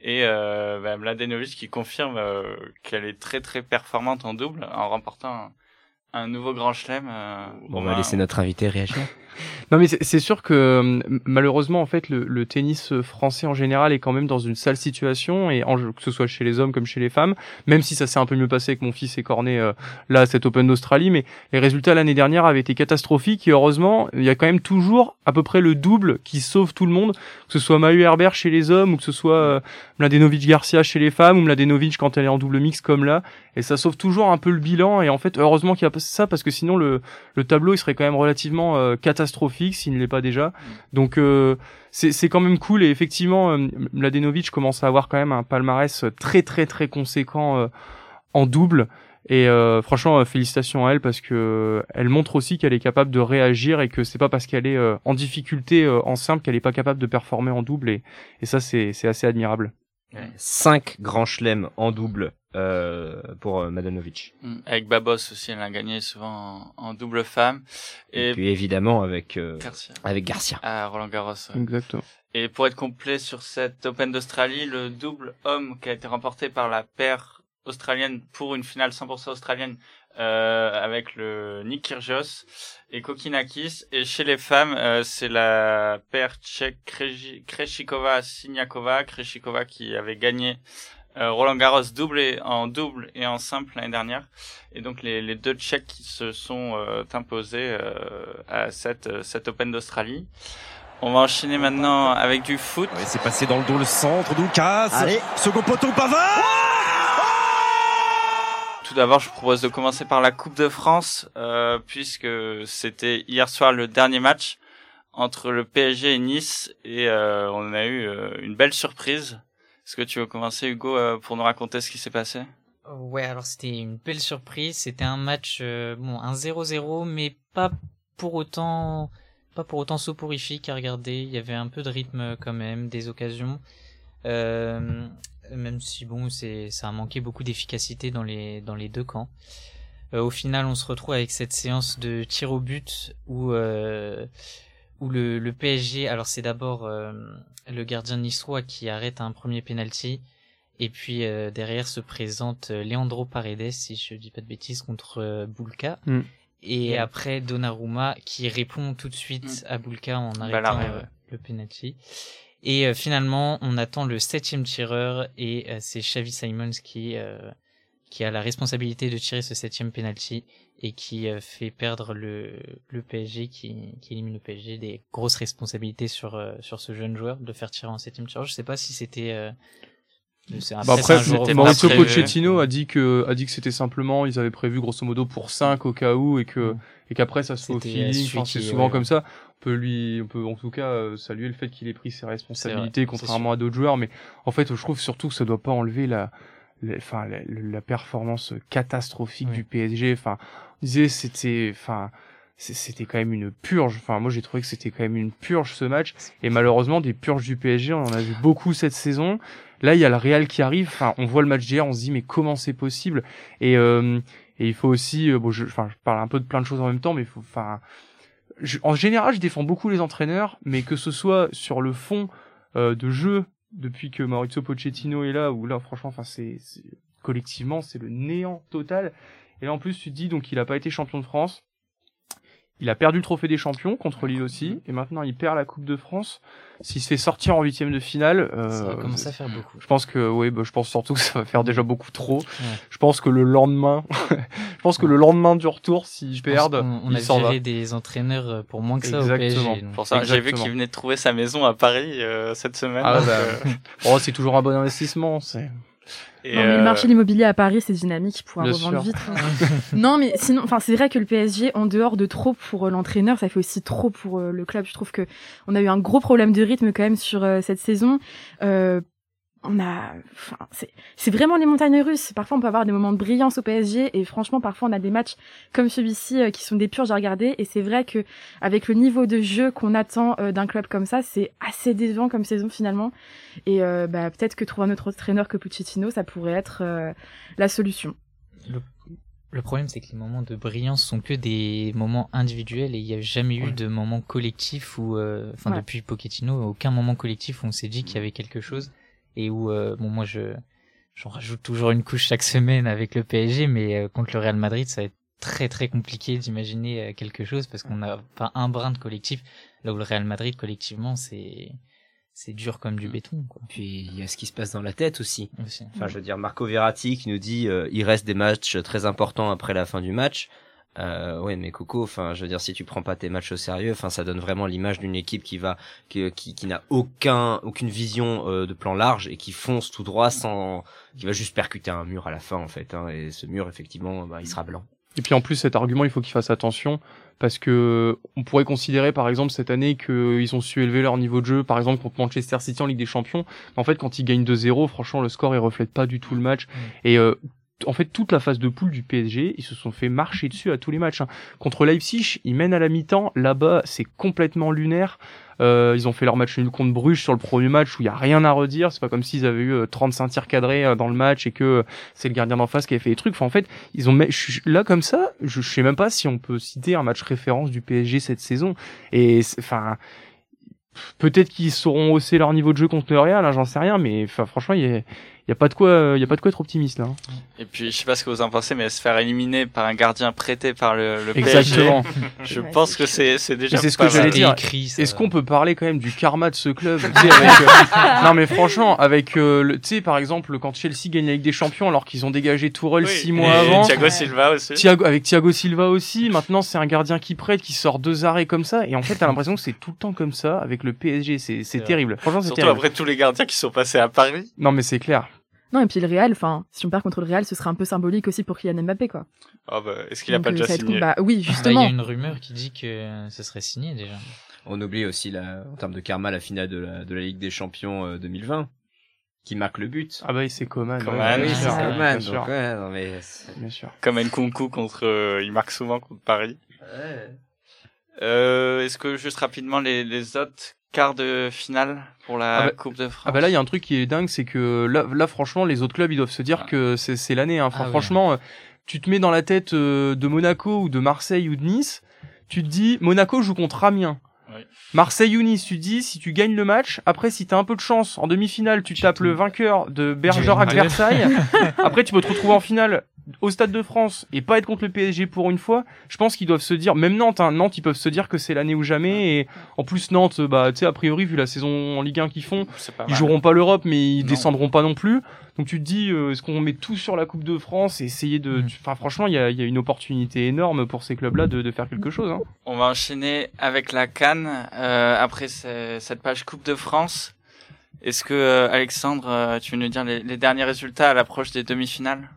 Et euh, bah, Mladenovic qui confirme euh, qu'elle est très très performante en double en remportant un, nouveau Grand Chelem. euh, Bon, on va laisser notre invité réagir. Non mais c'est sûr que euh, malheureusement en fait le, le tennis français en général est quand même dans une sale situation et en, que ce soit chez les hommes comme chez les femmes même si ça s'est un peu mieux passé avec mon fils écorné euh, là cet Open d'Australie mais les résultats l'année dernière avaient été catastrophiques et heureusement il y a quand même toujours à peu près le double qui sauve tout le monde que ce soit Mahu Herbert chez les hommes ou que ce soit euh, Mladenovic Garcia chez les femmes ou Mladenovic quand elle est en double mix comme là et ça sauve toujours un peu le bilan et en fait heureusement qu'il y a ça parce que sinon le le tableau il serait quand même relativement euh, catastrophique s'il ne l'est pas déjà. Donc euh, c'est quand même cool et effectivement euh, Mladenovic commence à avoir quand même un palmarès très très très conséquent euh, en double et euh, franchement euh, félicitations à elle parce que elle montre aussi qu'elle est capable de réagir et que c'est pas parce qu'elle est en difficulté en simple qu'elle est pas capable de performer en double et, et ça c'est assez admirable. 5 grands chelems en double euh, pour euh, Madanovic. Mm. Avec Babos aussi, elle a gagné souvent en, en double femme. Et, Et, puis évidemment avec euh, Garcia. avec Garcia. À Roland Garros. ouais. Exactement. Et pour être complet sur cette Open d'Australie, le double homme qui a été remporté par la paire australienne pour une finale 100% australienne euh, avec le Nick Kyrgios et Kokinakis. Et chez les femmes, euh, c'est la paire tchèque Krejcikova-Siniakova. Krejcikova qui avait gagné euh, Roland Garros double et, en double et en simple l'année dernière. Et donc les, les deux Tchèques qui se sont euh, imposés euh, à cette, cette Open d'Australie. On va enchaîner maintenant avec du foot. Ouais, c'est passé dans le dos le centre, Doukas. Allez. Second poteau, Pavard Tout d'abord, je propose de commencer par la Coupe de France, euh, puisque c'était hier soir le dernier match entre le PSG et Nice, et euh, on a eu euh, une belle surprise. Est-ce que tu veux commencer, Hugo, pour nous raconter ce qui s'est passé? Ouais, alors c'était une belle surprise. C'était un match, bon, un 0-0, mais pas pour autant, pas pour autant soporifique à regarder. Il y avait un peu de rythme quand même, des occasions. Même si bon, c'est, ça a manqué beaucoup d'efficacité dans les, dans les deux camps. Euh, au final, on se retrouve avec cette séance de tir au but où, euh, où le, le PSG, alors c'est d'abord euh, le gardien niçois qui arrête un premier penalty. Et puis euh, derrière se présente Leandro Paredes, si je dis pas de bêtises, contre euh, Bulka. Mm. Et après Donnarumma qui répond tout de suite à Bulka en Balle arrêtant ouais. le penalty. Et euh, finalement, on attend le septième tireur et euh, c'est Xavi Simons qui euh, qui a la responsabilité de tirer ce septième penalty et qui euh, fait perdre le le PSG, qui qui élimine le PSG des grosses responsabilités sur euh, sur ce jeune joueur de faire tirer en septième tireur. Je sais pas si c'était euh, c'est- Bah après, c'était Maurizio. Pochettino a dit que a dit que c'était simplement ils avaient prévu grosso modo pour 5 au cas où et que Mm. et qu'après ça se fait au feeling. c'est souvent ouais, comme ça. On peut lui, on peut en tout cas euh, saluer le fait qu'il ait pris ses responsabilités, contrairement à d'autres joueurs. Mais en fait, je trouve surtout que ça doit pas enlever la, la- enfin la, la performance catastrophique Oui. du PSG. Enfin, on disait c'était, enfin c'était quand même une purge. Enfin, moi j'ai trouvé que c'était quand même une purge ce match. Et malheureusement, des purges du PSG, on en a vu beaucoup cette saison. Là, il y a le Real qui arrive. Enfin, on voit le match d'hier, on se dit mais comment c'est possible? Et euh, et il faut aussi, euh, bon, je, enfin, je parle un peu de plein de choses en même temps, mais il faut, enfin, en général, je défends beaucoup les entraîneurs, mais que ce soit sur le fond euh, de jeu depuis que Maurizio Pochettino est là, où là, franchement, enfin, c'est collectivement, c'est le néant total. Et là, en plus, tu te dis donc il a pas été champion de France. Il a perdu le trophée des champions contre Lille aussi, et maintenant il perd la Coupe de France. S'il se fait sortir en huitième de finale, euh, Ça va commencer à faire beaucoup. je pense que oui, bah, je pense surtout que ça va faire déjà beaucoup trop. Je pense que le lendemain, je pense que le lendemain du retour, s'ils Je qu'on- on il a viré des entraîneurs euh, pour moins que ça Exactement. au PSG. donc. Pour ça, j'ai vu qu'il venait de trouver sa maison à Paris euh, cette semaine. Ah bah, euh, oh, c'est toujours un bon investissement. C'est. Et, Non, mais le euh, marché de l'immobilier à Paris, c'est dynamique, pourra Bien revendre sûr. vite. hein. non, mais sinon, enfin, c'est vrai que le PSG, en dehors de trop pour euh, l'entraîneur, ça fait aussi trop pour euh, le club. Je trouve que on a eu un gros problème de rythme quand même sur euh, cette saison. Euh, on a, enfin, c'est, c'est vraiment les montagnes russes. Parfois, on peut avoir des moments de brillance au PSG et franchement, parfois, on a des matchs comme celui-ci euh, qui sont des purges à regarder. Et c'est vrai que avec le niveau de jeu qu'on attend euh, d'un club comme ça, c'est assez décevant comme saison finalement. Et euh, bah, peut-être que trouver un autre entraîneur que Pochettino, ça pourrait être euh, la solution. Le problème, c'est que les moments de brillance sont que des moments individuels et il n'y a jamais eu Ouais. de moment collectif où, euh, enfin, Ouais. depuis Pochettino, aucun moment collectif où on s'est dit qu'il y avait quelque chose et où, euh, bon, moi, je, j'en rajoute toujours une couche chaque semaine avec le PSG, mais euh, contre le Real Madrid, ça va être très très compliqué d'imaginer euh, quelque chose parce qu'on n'a pas un brin de collectif. Là où le Real Madrid, collectivement, c'est, c'est dur comme du béton, quoi. Puis il y a ce qui se passe dans la tête aussi. Aussi. Enfin, je veux dire, Marco Verratti qui nous dit euh, il reste des matchs très importants après la fin du match. Euh, ouais, mais Coco, enfin, je veux dire, si tu prends pas tes matchs au sérieux, enfin, ça donne vraiment l'image d'une équipe qui va, qui, qui, qui n'a aucun, aucune vision euh, de plan large et qui fonce tout droit sans, qui va juste percuter un mur à la fin en fait. Hein, et ce mur, effectivement, bah, il sera blanc. Et puis en plus, cet argument, il faut qu'il fasse attention parce que on pourrait considérer, par exemple, cette année qu'ils ont su élever leur niveau de jeu, par exemple contre Manchester City en Ligue des Champions. Mais en fait, quand ils gagnent 2-0, franchement, le score il reflète pas du tout le match. Et euh, en fait, toute la phase de poule du PSG, ils se sont fait marcher dessus à tous les matchs. hein. Contre Leipzig, ils mènent à la mi-temps. Là-bas, c'est complètement lunaire. Euh, ils ont fait leur match nul contre Bruges sur le premier match où il y a rien à redire. C'est pas comme s'ils avaient eu euh, 35 tirs cadrés euh, dans le match et que euh, c'est le gardien d'en face qui avait fait les trucs. Enfin, en fait, ils ont là comme ça, je, je sais même pas si on peut citer un match référence du PSG cette saison. Et enfin, peut-être qu'ils sauront hausser leur niveau de jeu contre le Real, hein, j'en sais rien, mais franchement, il y a, y a pas de quoi, il y a pas de quoi être optimiste là. hein. Et puis, je sais pas ce que vous en pensez, mais se faire éliminer par un gardien prêté par le, le Exactement. PSG, je Ouais, pense que c'est c'est déjà c'est ce que j'allais dire. Est-ce qu'on peut parler quand même du karma de ce club avec, euh, Non mais franchement, avec euh, le- tu sais par exemple quand Chelsea gagne la Ligue des Champions alors qu'ils ont dégagé Tourelle Oui, six mois et avant. Thiago Silva aussi. Thiago, avec Thiago Silva aussi, maintenant c'est un gardien qui prête, qui sort deux arrêts comme ça, et en fait t'as l'impression que c'est tout le temps comme ça avec le PSG, c'est terrible. Franchement c'est Surtout terrible. après tous les gardiens qui sont passés à Paris. Non mais c'est clair. Non, et puis le Real, enfin, si on perd contre le Real, ce serait un peu symbolique aussi pour Kylian Mbappé, quoi. Oh bah, est-ce qu'il a Donc, pas euh, déjà signé cool. Bah oui, Bah, Il y justement. a une rumeur qui dit que ce serait signé déjà. On oublie aussi la, en termes de karma la finale de la, de la Ligue des Champions euh, 2020 qui marque le but. Ah bah c'est Coman. Coman, ouais, oui, c'est Coman, sûr, donc ouais, non, mais c'est- bien sûr. Comme Nkunku contre, euh, il marque souvent contre Paris. Euh, est-ce que juste rapidement les, les autres quarts de finale pour la Ah bah- Coupe de France Ah bah là il y a un truc qui est dingue, c'est que là, là franchement les autres clubs ils doivent se dire Ah. que c'est c'est l'année. Hein. Enfin, Ah franchement, euh, tu te mets dans la tête euh, de Monaco ou de Marseille ou de Nice, tu te dis Monaco joue contre Amiens. Oui. Marseille ou Nice, tu te dis si tu gagnes le match, après si t'as un peu de chance en demi-finale, tu tapes le vainqueur de Bergerac Ouais. Versailles. après tu peux te retrouver en finale au Stade de France et pas être contre le PSG pour une fois. Je pense qu'ils doivent se dire, même Nantes, hein, Nantes ils peuvent se dire que c'est l'année ou jamais. Et en plus Nantes, bah tu sais a priori vu la saison en Ligue 1 qu'ils font, ils joueront pas l'Europe, mais ils Non. descendront pas non plus. Donc tu te dis, euh, est-ce qu'on met tout sur la Coupe de France et essayer de... Mm. Enfin franchement, il y a, il y a une opportunité énorme pour ces clubs-là de, de faire quelque chose. Hein. On va enchaîner avec la Cannes euh, après ce- cette page Coupe de France. Est-ce que euh, Alexandre, euh, tu veux nous dire les, les derniers résultats à l'approche des demi-finales?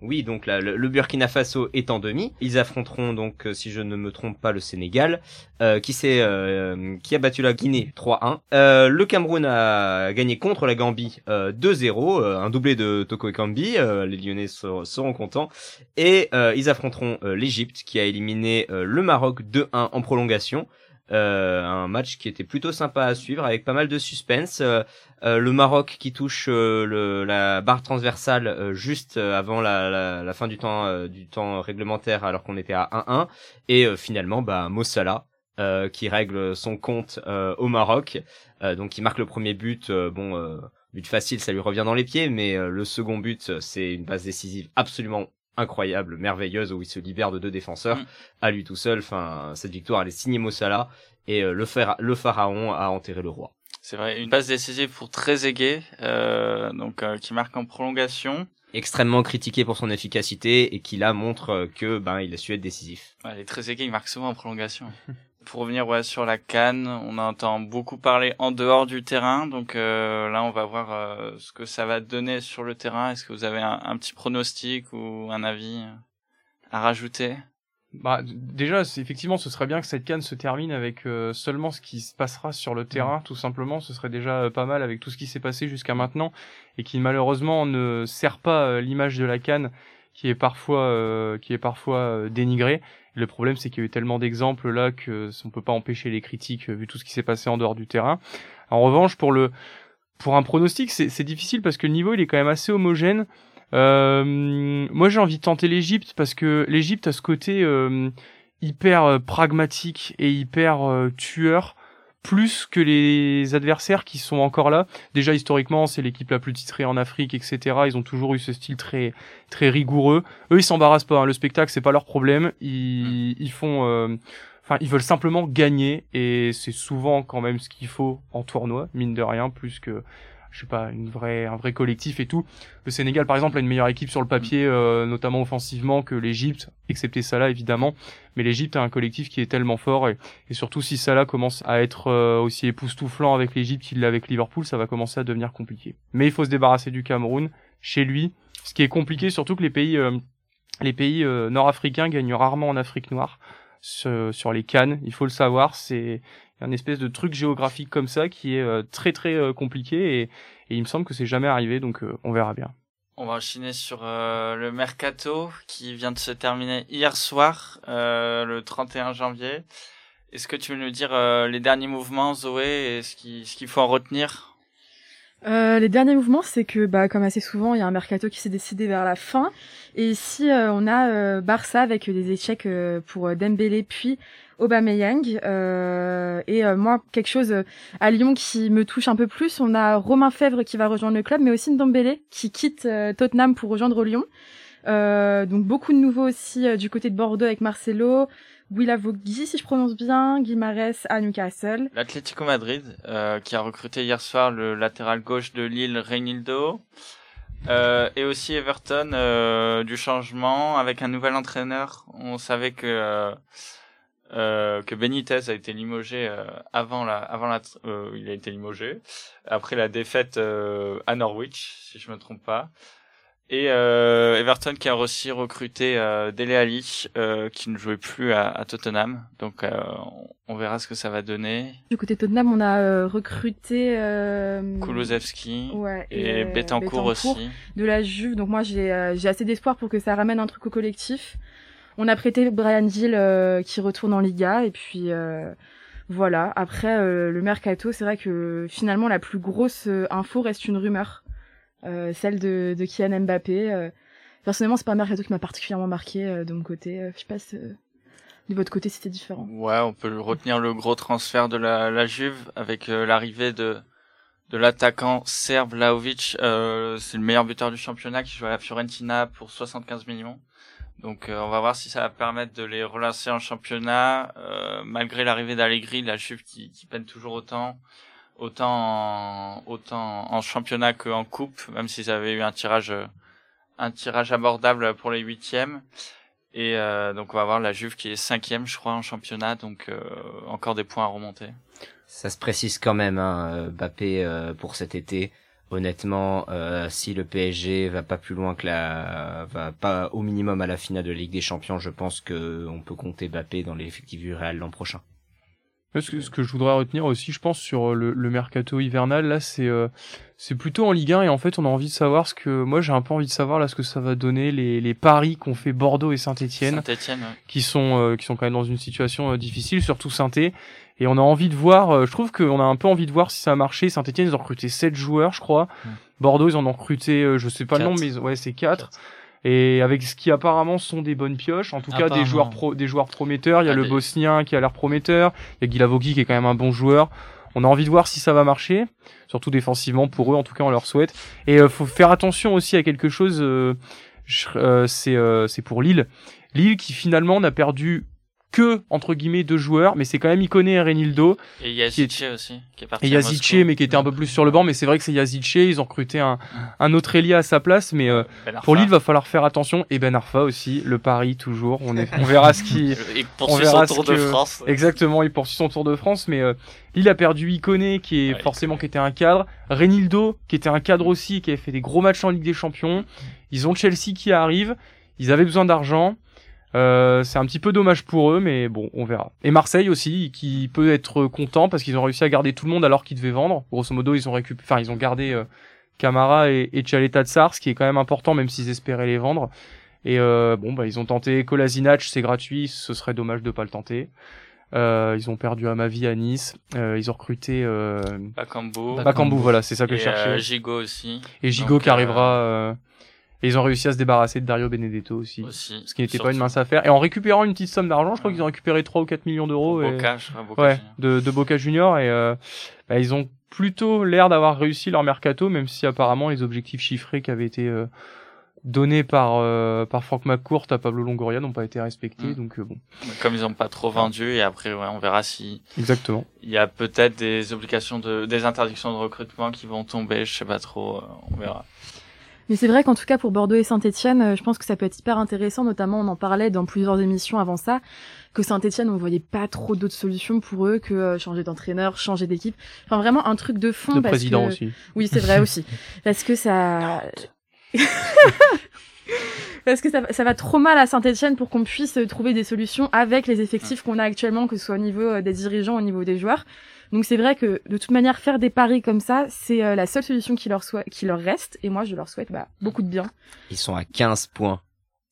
Oui, donc là, le, Burkina Faso est en demi. Ils affronteront donc, euh, si je ne me trompe pas, le Sénégal, euh, qui s'est, euh, qui a battu la Guinée 3-1. Euh, le Cameroun a gagné contre la Gambie euh, 2-0, euh, un doublé de Toko Ekambi. euh, les Lyonnais seront, seront contents. Et euh, ils affronteront euh, l'Égypte, qui a éliminé euh, le Maroc 2-1 en prolongation. Euh, un match qui était plutôt sympa à suivre avec pas mal de suspense. Euh, euh, le Maroc qui touche euh, la barre transversale juste avant la, fin du temps réglementaire alors qu'on était à 1-1 et finalement bah Mo Salah euh, qui règle son compte au Maroc donc il marque le premier but bon but facile ça lui revient dans les pieds mais le second but c'est une passe décisive absolument incroyable merveilleuse où il se libère de deux défenseurs Mm. à lui tout seul enfin cette victoire elle est signée Mo Salah et euh, le, phara- le pharaon a enterré le roi C'est vrai, une passe décisive pour Trezeguet, euh, donc euh, qui marque en prolongation. extrêmement critiqué pour son efficacité et qui là montre euh, que ben il a su être décisif. Ouais, les Trezeguet, il marque souvent en prolongation. pour revenir ouais, sur la Cannes, on entend beaucoup parler en dehors du terrain, donc euh, là on va voir euh, ce que ça va donner sur le terrain. Est-ce que vous avez un, un petit pronostic ou un avis à rajouter? Bah, déjà, effectivement, ce serait bien que cette canne se termine avec euh, seulement ce qui se passera sur le terrain, tout simplement. Ce serait déjà euh, pas mal avec tout ce qui s'est passé jusqu'à maintenant et qui malheureusement ne sert pas euh, l'image de la canne qui est parfois euh, qui est parfois euh, dénigrée. Le problème, c'est qu'il y a eu tellement d'exemples là que on peut pas empêcher les critiques euh, vu tout ce qui s'est passé en dehors du terrain. En revanche, pour le pour un pronostic, c'est difficile parce que le niveau il est quand même assez homogène. Euh, moi, j'ai envie de tenter l'Égypte parce que l'Égypte a ce côté euh, hyper euh, pragmatique et hyper euh, tueur, plus que les adversaires qui sont encore là. Déjà historiquement, c'est l'équipe la plus titrée en Afrique, etc. Ils ont toujours eu ce style très très rigoureux. Eux, ils s'embarrassent pas. hein. Le spectacle, c'est pas leur problème. Ils, ils font euh, Enfin, ils veulent simplement gagner et c'est souvent quand même ce qu'il faut en tournoi, mine de rien, plus que je sais pas une vraie un vrai collectif et tout. Le Sénégal par exemple a une meilleure équipe sur le papier, euh, notamment offensivement que l'Égypte, excepté Salah évidemment. Mais l'Égypte a un collectif qui est tellement fort et, surtout si Salah commence à être euh, aussi époustouflant avec l'Égypte qu'il l'est avec Liverpool, ça va commencer à devenir compliqué. Mais il faut se débarrasser du Cameroun chez lui, ce qui est compliqué surtout que les pays euh, les pays nord-africains gagnent rarement en Afrique noire sur les cannes, il faut le savoir, c'est un espèce de truc géographique comme ça qui est euh, très très euh, compliqué et, et il me semble que c'est jamais arrivé donc euh, on verra bien. On va enchaîner sur euh, le mercato qui vient de se terminer hier soir, euh, le 31 janvier. Est-ce que tu veux nous dire euh, les derniers mouvements, Zoé, et ce qu'il ce qu'il faut en retenir? Euh, les derniers mouvements, c'est que, bah, comme assez souvent, il y a un mercato qui s'est décidé vers la fin. Et ici, euh, on a euh, Barça avec des échecs euh, pour Dembélé puis Aubameyang. Euh, et euh, moi, quelque chose euh, à Lyon qui me touche un peu plus, on a Romain Fèvre qui va rejoindre le club, mais aussi Ndombele qui quitte Tottenham pour rejoindre Lyon. Donc beaucoup de nouveaux aussi du côté de Bordeaux avec Marcelo, Willavogui si je prononce bien, Guimarès à Newcastle. L'Atlético Madrid, qui a recruté hier soir le latéral gauche de Lille, Reinildo. Euh, et aussi Everton, du changement avec un nouvel entraîneur. On savait que euh, que Benitez a été limogé euh, avant la, avant la, euh, il a été limogé après la défaite euh, à Norwich, si je me trompe pas. Et euh, Everton qui a aussi recruté euh, Dele euh, qui ne jouait plus à, à Tottenham. Donc euh, on- verra ce que ça va donner. Du côté Tottenham, on a euh, recruté euh, ouais, et, euh, Betancourt aussi. de la Juve. Donc moi, j'ai euh, j'ai assez d'espoir pour que ça ramène un truc au collectif. On a prêté Brian Gill euh, qui retourne en Liga et puis euh, voilà. Après euh, le mercato, c'est vrai que finalement la plus grosse info reste une rumeur, celle de, de Kylian Mbappé. Personnellement, c'est pas un mercato qui m'a particulièrement marqué de mon côté. Je sais pas de votre côté c'était différent. Ouais, on peut retenir le gros transfert de la, la Juve avec l'arrivée de de l'attaquant serbe Laovic. C'est le meilleur buteur du championnat qui joue à la Fiorentina pour 75 millions. Donc euh, on va voir si ça va permettre de les relancer en championnat euh, malgré l'arrivée d'Allegri, la Juve qui, peine toujours autant autant en, autant en championnat qu'en coupe, même s'ils avaient eu un tirage un tirage abordable pour les huitièmes. Et euh, donc on va voir la Juve qui est cinquième, je crois, en championnat, donc encore des points à remonter. Ça se précise quand même, hein, euh, pour cet été. Honnêtement, euh, si le PSG va pas plus loin que la, va pas au minimum à la finale de la Ligue des Champions, je pense que on peut compter Mbappé dans l'effectif du Real l'an prochain. Ce que, ce que je voudrais retenir aussi, je pense, sur le, le mercato hivernal, là, c'est euh, c'est plutôt en Ligue 1 et en fait, on a envie de savoir ce que, moi, j'ai un peu envie de savoir là ce que ça va donner les, les paris qu'ont fait Bordeaux et Saint-Étienne, Saint-Etienne, qui sont euh, qui sont quand même dans une situation euh, difficile, surtout Saint-Étienne. Et on a envie de voir, euh, je trouve qu'on a un peu envie de voir si ça a marché. Saint-Etienne, ils ont recruté 7 joueurs, je crois. Bordeaux, ils en ont recruté, euh, je sais pas le nombre, mais ouais, c'est 4. Et avec ce qui apparemment sont des bonnes pioches, en tout cas des joueurs pro, des joueurs prometteurs. Il y a Ah, le des- Bosnien qui a l'air prometteur. Il y a Guilavogui qui est quand même un bon joueur. On a envie de voir si ça va marcher, surtout défensivement pour eux. En tout cas, on leur souhaite. Et euh, faut faire attention aussi à quelque chose. euh, euh, c'est euh, c'est pour Lille. Lille qui finalement n'a perdu que entre guillemets deux joueurs, mais c'est quand même Iconé et Renildo et Yazice aussi, qui est parti. et Yazice, mais qui était un peu plus sur le banc. Mais c'est vrai que c'est Yazice. Ils ont recruté un, un autre Elia à sa place, mais euh, Ben pour Lille, va falloir faire attention. Et Ben Arfa aussi, le pari toujours. On, est, on verra ce qui. Il on poursuit verra son tour de que- France. Exactement, il poursuit son Tour de France, mais euh, Lille a perdu Iconé, qui est Ouais, forcément qui était un cadre. Renildo, qui était un cadre aussi, qui avait fait des gros matchs en Ligue des Champions. Ils ont Chelsea qui arrive. Ils avaient besoin d'argent. Euh, c'est un petit peu dommage pour eux, mais bon, on verra. Et Marseille aussi, qui peut être content parce qu'ils ont réussi à garder tout le monde alors qu'ils devaient vendre. Grosso modo, ils ont récupéré, enfin, ils ont gardé euh, Camara et, et Tchaleta Tsar, ce qui est quand même important, même s'ils espéraient les vendre. Et euh, bon, bah, ils ont tenté Kolasinac, c'est gratuit, ce serait dommage de pas le tenter. Euh, ils ont perdu Amavi à Nice. Euh, ils ont recruté euh, Bakambu. Bakambu, voilà, c'est ça que et je cherchais. euh, Gigot aussi. et Gigo qui euh, arrivera. Et ils ont réussi à se débarrasser de Dario Benedetto aussi. aussi. Ce qui n'était pas une mince affaire. Et en récupérant une petite somme d'argent, je crois Ouais. qu'ils ont récupéré 3 ou 4 millions d'euros. et- Boca Ouais, de, de Boca Junior. Et euh, bah, ils ont plutôt l'air d'avoir réussi leur mercato, même si apparemment les objectifs chiffrés qui avaient été euh, donnés par, euh, par Franck McCourt à Pablo Longoria n'ont pas été respectés. Mm. Donc euh, bon, Comme ils ont pas trop vendu, et après, ouais, on verra si exactement. il y a peut-être des obligations de, des interdictions de recrutement qui vont tomber, je sais pas trop, euh, on verra. Mais c'est vrai qu'en tout cas pour Bordeaux et Saint-Etienne, je pense que ça peut être hyper intéressant, notamment on en parlait dans plusieurs émissions avant ça, que Saint-Etienne on voyait pas trop d'autres solutions pour eux que euh, changer d'entraîneur, changer d'équipe. Enfin vraiment un truc de fond. Parce président que... aussi. Oui c'est vrai aussi. Parce que ça... Parce que ça, ça va trop mal à Saint-Etienne pour qu'on puisse euh, trouver des solutions avec les effectifs qu'on a actuellement, que ce soit au niveau euh, des dirigeants, au niveau des joueurs. Donc c'est vrai que de toute manière faire des paris comme ça, c'est euh, la seule solution qui leur, qui leur reste. Et moi je leur souhaite bah, beaucoup de bien. Ils sont à 15 points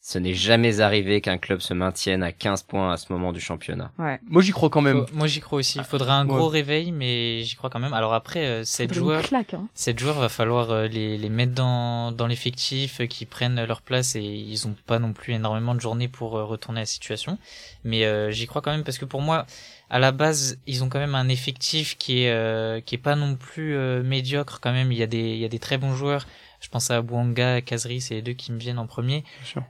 Ce n'est jamais arrivé qu'un club se maintienne à 15 points à ce moment du championnat. Ouais. Moi, j'y crois quand même. Faut- moi j'y crois aussi. Il faudrait un Ouais. gros réveil, mais j'y crois quand même. Alors après, euh, sept Faudrait une joueurs, claque, hein. sept joueurs, va falloir euh, les, les mettre dans, dans l'effectif, euh, qui prennent leur place et ils ont pas non plus énormément de journées pour euh, retourner à la situation. Mais euh, j'y crois quand même parce que pour moi, à la base, ils ont quand même un effectif qui est euh, qui est pas non plus euh, médiocre quand même. Il y a des il y a des très bons joueurs. Je pense à Bouanga, à Kazri, c'est les deux qui me viennent en premier.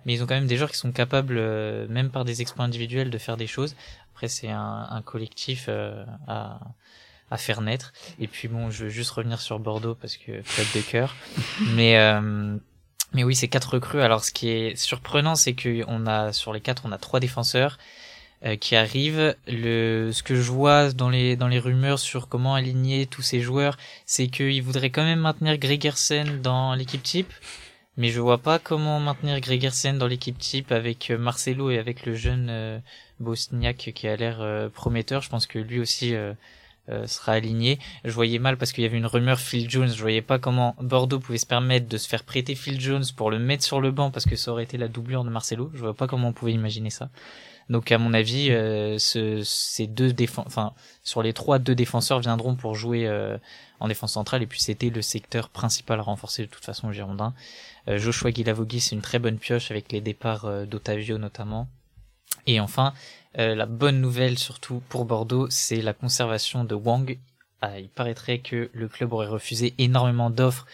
Mais ils ont quand même des joueurs qui sont capables, euh, même par des exploits individuels, de faire des choses. Après, c'est un, un collectif euh, à, à faire naître. Et puis bon, je veux juste revenir sur Bordeaux parce que club de cœur. mais euh, mais oui, c'est quatre recrues. Alors, ce qui est surprenant, c'est que on a sur les quatre, on a trois défenseurs euh, qui arrivent. Le ce que je vois dans les dans les rumeurs sur comment aligner tous ces joueurs, c'est qu'ils voudraient quand même maintenir Gregersen dans l'équipe type. Mais je vois pas comment maintenir Gregersen dans l'équipe type avec euh, Marcelo et avec le jeune euh, Bosniak qui a l'air euh, prometteur. Je pense que lui aussi euh, sera aligné. Je voyais mal parce qu'il y avait une rumeur Phil Jones. Je voyais pas comment Bordeaux pouvait se permettre de se faire prêter Phil Jones pour le mettre sur le banc parce que ça aurait été la doublure de Marcelo. Je vois pas comment on pouvait imaginer ça. Donc à mon avis, euh, ce, ces deux enfin sur les trois, deux défenseurs viendront pour jouer euh, en défense centrale et puis c'était le secteur principal à renforcer de toute façon au Girondin. Euh, Joshua Guilavogui, c'est une très bonne pioche avec les départs euh, d'Otavio notamment. Et enfin, la bonne nouvelle surtout pour Bordeaux, c'est la conservation de Wang. Ah, il paraîtrait que le club aurait refusé énormément d'offres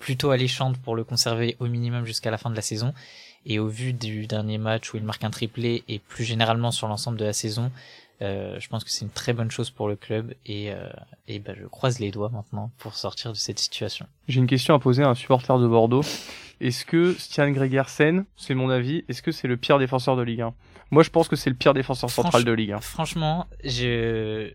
plutôt alléchantes pour le conserver au minimum jusqu'à la fin de la saison. Et au vu du dernier match où il marque un triplé et plus généralement sur l'ensemble de la saison, euh, je pense que c'est une très bonne chose pour le club et, euh, et ben, je croise les doigts maintenant pour sortir de cette situation. J'ai une question à poser à un supporter de Bordeaux. Est-ce que Stian Gregersen, c'est mon avis, est-ce que c'est le pire défenseur de Ligue 1 Moi, je pense que c'est le pire défenseur central de Ligue 1. Franchement, je,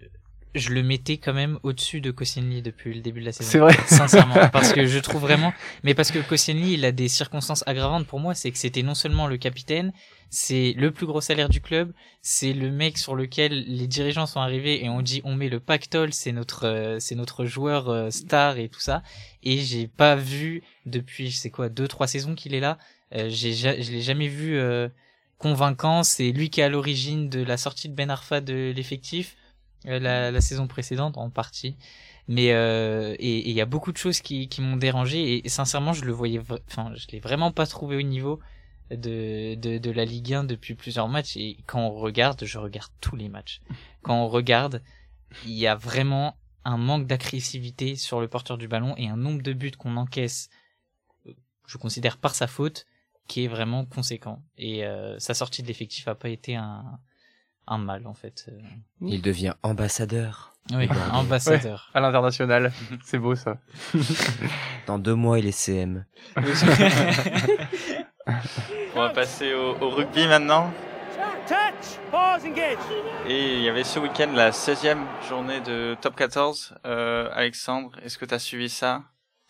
je le mettais quand même au-dessus de Koscielny depuis le début de la saison. C'est vrai. Sincèrement, parce que je trouve vraiment, mais parce que Koscielny, il a des circonstances aggravantes pour moi, c'est que c'était non seulement le capitaine, c'est le plus gros salaire du club, c'est le mec sur lequel les dirigeants sont arrivés et on dit on met le pactole, c'est notre, euh, c'est notre joueur euh, star et tout ça, et j'ai pas vu depuis, je sais quoi, deux trois saisons qu'il est là, euh, j'ai, ja- je l'ai jamais vu euh, convaincant. C'est lui qui est à l'origine de la sortie de Ben Arfa de l'effectif la, la saison précédente en partie. Mais euh, et et il y a beaucoup de choses qui, qui m'ont dérangé et, sincèrement je le voyais, enfin je l'ai vraiment pas trouvé au niveau de, de de la Ligue 1 depuis plusieurs matchs et quand on regarde, je regarde tous les matchs. Quand on regarde, il y a vraiment un manque d'agressivité sur le porteur du ballon et un nombre de buts qu'on encaisse, euh, je considère par sa faute, qui est vraiment conséquent. Et euh, sa sortie de l'effectif a pas été un, un mal en fait. Euh, Il devient ambassadeur. Oui, ambassadeur. À l'international. c'est beau ça. Dans deux mois, il est CM. On va passer au, au rugby maintenant. Touch, pause, engage. Et il y avait ce week-end la 16e journée de Top 14. Euh, Alexandre, est-ce que tu as suivi ça?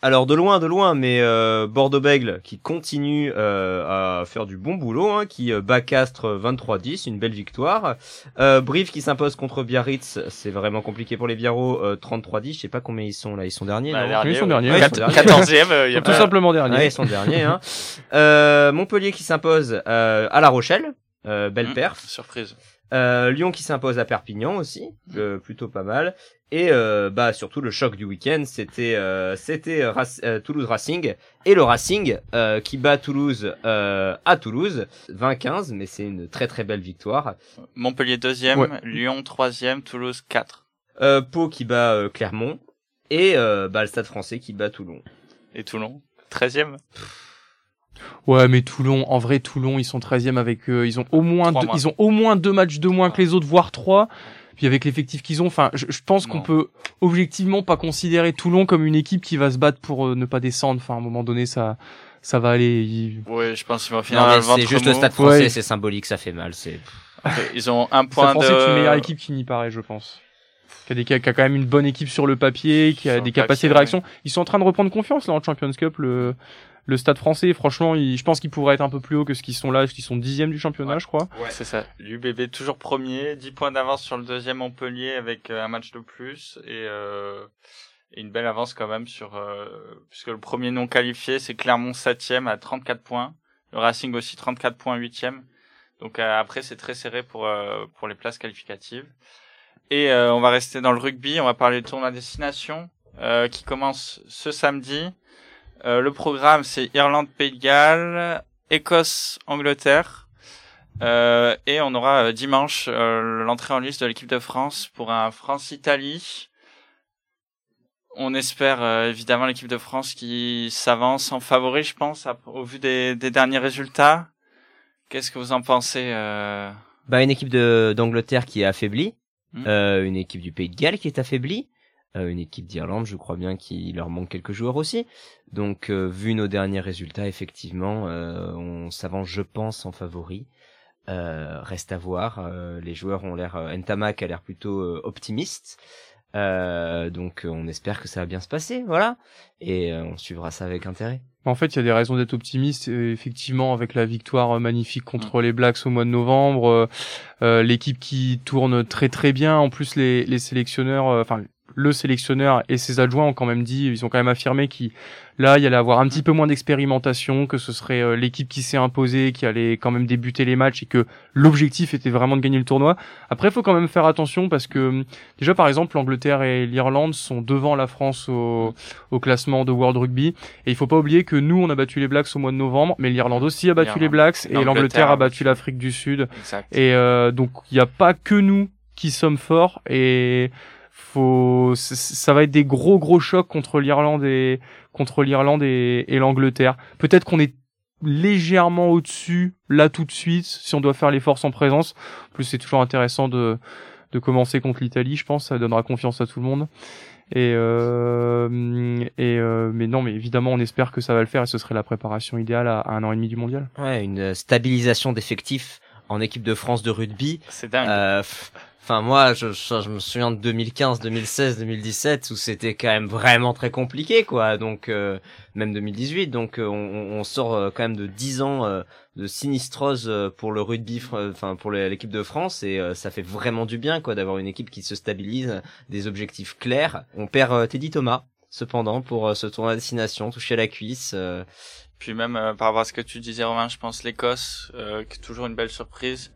Alors de loin, de loin, mais euh, Bordeaux-Bègle qui continue euh, à faire du bon boulot, hein, qui euh, bat Castres 23-10, une belle victoire. Euh, Brive qui s'impose contre Biarritz, c'est vraiment compliqué pour les Biarros, euh, 33-10, je sais pas combien ils sont là, ils sont derniers. Bah, non dernier, ils sont ouais. derniers, ouais. Ils sont derniers. 14e, euh, il y a Tout pas- simplement dernier. Ouais, ils sont derniers. Hein. Euh, Montpellier qui s'impose euh, à La Rochelle, euh, belle Mmh, perf. Surprise. Euh, Lyon qui s'impose à Perpignan aussi, euh, plutôt pas mal. Et euh, bah surtout le choc du week-end, c'était euh, c'était euh, euh, Toulouse Racing et le Racing euh, qui bat Toulouse euh, à Toulouse 20-15, mais c'est une très très belle victoire. Montpellier 2e, Ouais. Lyon 3e, Toulouse 4. Euh, Pau qui bat euh, Clermont et euh, bah, le Stade Français qui bat Toulon. Et Toulon 13e. Ouais, mais Toulon, en vrai, Toulon, ils sont 13e avec eux. Ils ont au moins, deux, ils ont au moins deux matchs de moins que les autres, voire trois. Puis avec l'effectif qu'ils ont, enfin, je, je pense qu'on Non. peut objectivement pas considérer Toulon comme une équipe qui va se battre pour euh, ne pas descendre. Enfin, à un moment donné, ça, ça va aller. Ils- Ouais, je pense qu'ils vont finir c'est juste le. Stade Français, Ouais. c'est symbolique, ça fait mal. C'est Ils ont un point pense de... c'est une meilleure équipe qui n'y paraît, je pense. Qui a, des, qui a quand même une bonne équipe sur le papier, qui a Sur des capacités de réaction. Ils sont en train de reprendre confiance là en Champions Cup. Le, le Stade Français, franchement, ils- je pense qu'ils pourraient être un peu plus haut que ce qu'ils sont là, parce qu'ils sont dixième du championnat, Ouais. je crois. C'est ça. L'UBB toujours premier, 10 points d'avance sur le deuxième Montpellier avec euh, un match de plus et, euh, et une belle avance quand même sur euh, puisque le premier non qualifié c'est Clermont 7 à 34 points Le Racing aussi 34 points huitième. Donc euh, après c'est très serré pour euh, pour les places qualificatives. Et euh, on va rester dans le rugby. On va parler du tournoi destination qui commence ce samedi. Le programme c'est Irlande, Pays de Galles, Écosse, Angleterre. et on aura dimanche l'entrée en liste de l'équipe de France pour un France-Italie. On espère évidemment l'équipe de France qui s'avance en favori, je pense, au vu des, des derniers résultats. Qu'est-ce que vous en pensez euh... Bah une équipe d'Angleterre qui est affaiblie, hmm. euh, une équipe du Pays de Galles qui est affaiblie, euh, une équipe d'Irlande, je crois bien qu'il leur manque quelques joueurs aussi. Donc euh, vu nos derniers résultats, effectivement, euh, on s'avance, je pense, en favori. reste à voir. les joueurs ont l'air, Ntamak a l'air plutôt optimiste. donc on espère que ça va bien se passer, voilà. Et on suivra ça avec intérêt. En fait, il y a des raisons d'être optimiste. effectivement, avec la victoire euh, magnifique contre mm. les Blacks au mois de novembre, euh, euh, l'équipe qui tourne très très bien. En plus, les, les sélectionneurs, enfin le sélectionneur et ses adjoints ont quand même dit, ils ont quand même affirmé qu'il là il allait avoir un petit peu moins d'expérimentation, que ce serait euh, l'équipe qui s'est imposée, qui allait quand même débuter les matchs et que l'objectif était vraiment de gagner le tournoi. Après, il faut quand même faire attention parce que déjà par exemple l'Angleterre et l'Irlande sont devant la France au, au, classement de World Rugby. Et il faut pas oublier que nous on a battu les Blacks au mois de novembre, mais l'Irlande aussi a battu les Blacks et l'Angleterre a battu l'Afrique du Sud. Et euh, donc il n'y a pas que nous qui sommes forts et faut ça va être des gros gros chocs contre l'Irlande et contre l'Irlande et, l'Angleterre. Peut-être qu'on est légèrement au-dessus là tout de suite si on doit faire l'effort sans présence. En plus c'est toujours intéressant de de commencer contre l'Italie, je pense, ça donnera confiance à tout le monde. Et, euh, et euh, mais non, mais évidemment, on espère que ça va le faire et ce serait la préparation idéale à, un an et demi du mondial. Ouais, une stabilisation d'effectifs en équipe de France de rugby. C'est dingue. Euh, Enfin moi, je, je, me souviens de 2015, 2016, 2017 où c'était quand même vraiment très compliqué quoi. Donc euh, même 2018. Donc euh, on, on, sort euh, quand même de 10 ans de sinistrose pour le rugby, enfin pour l'équipe de France et ça fait vraiment du bien quoi d'avoir une équipe qui se stabilise, des objectifs clairs. On perd Teddy Thomas cependant pour ce tournoi à destination, touché à la cuisse. Puis même par rapport à ce que tu disais Romain, je pense l'Écosse, qui est toujours une belle surprise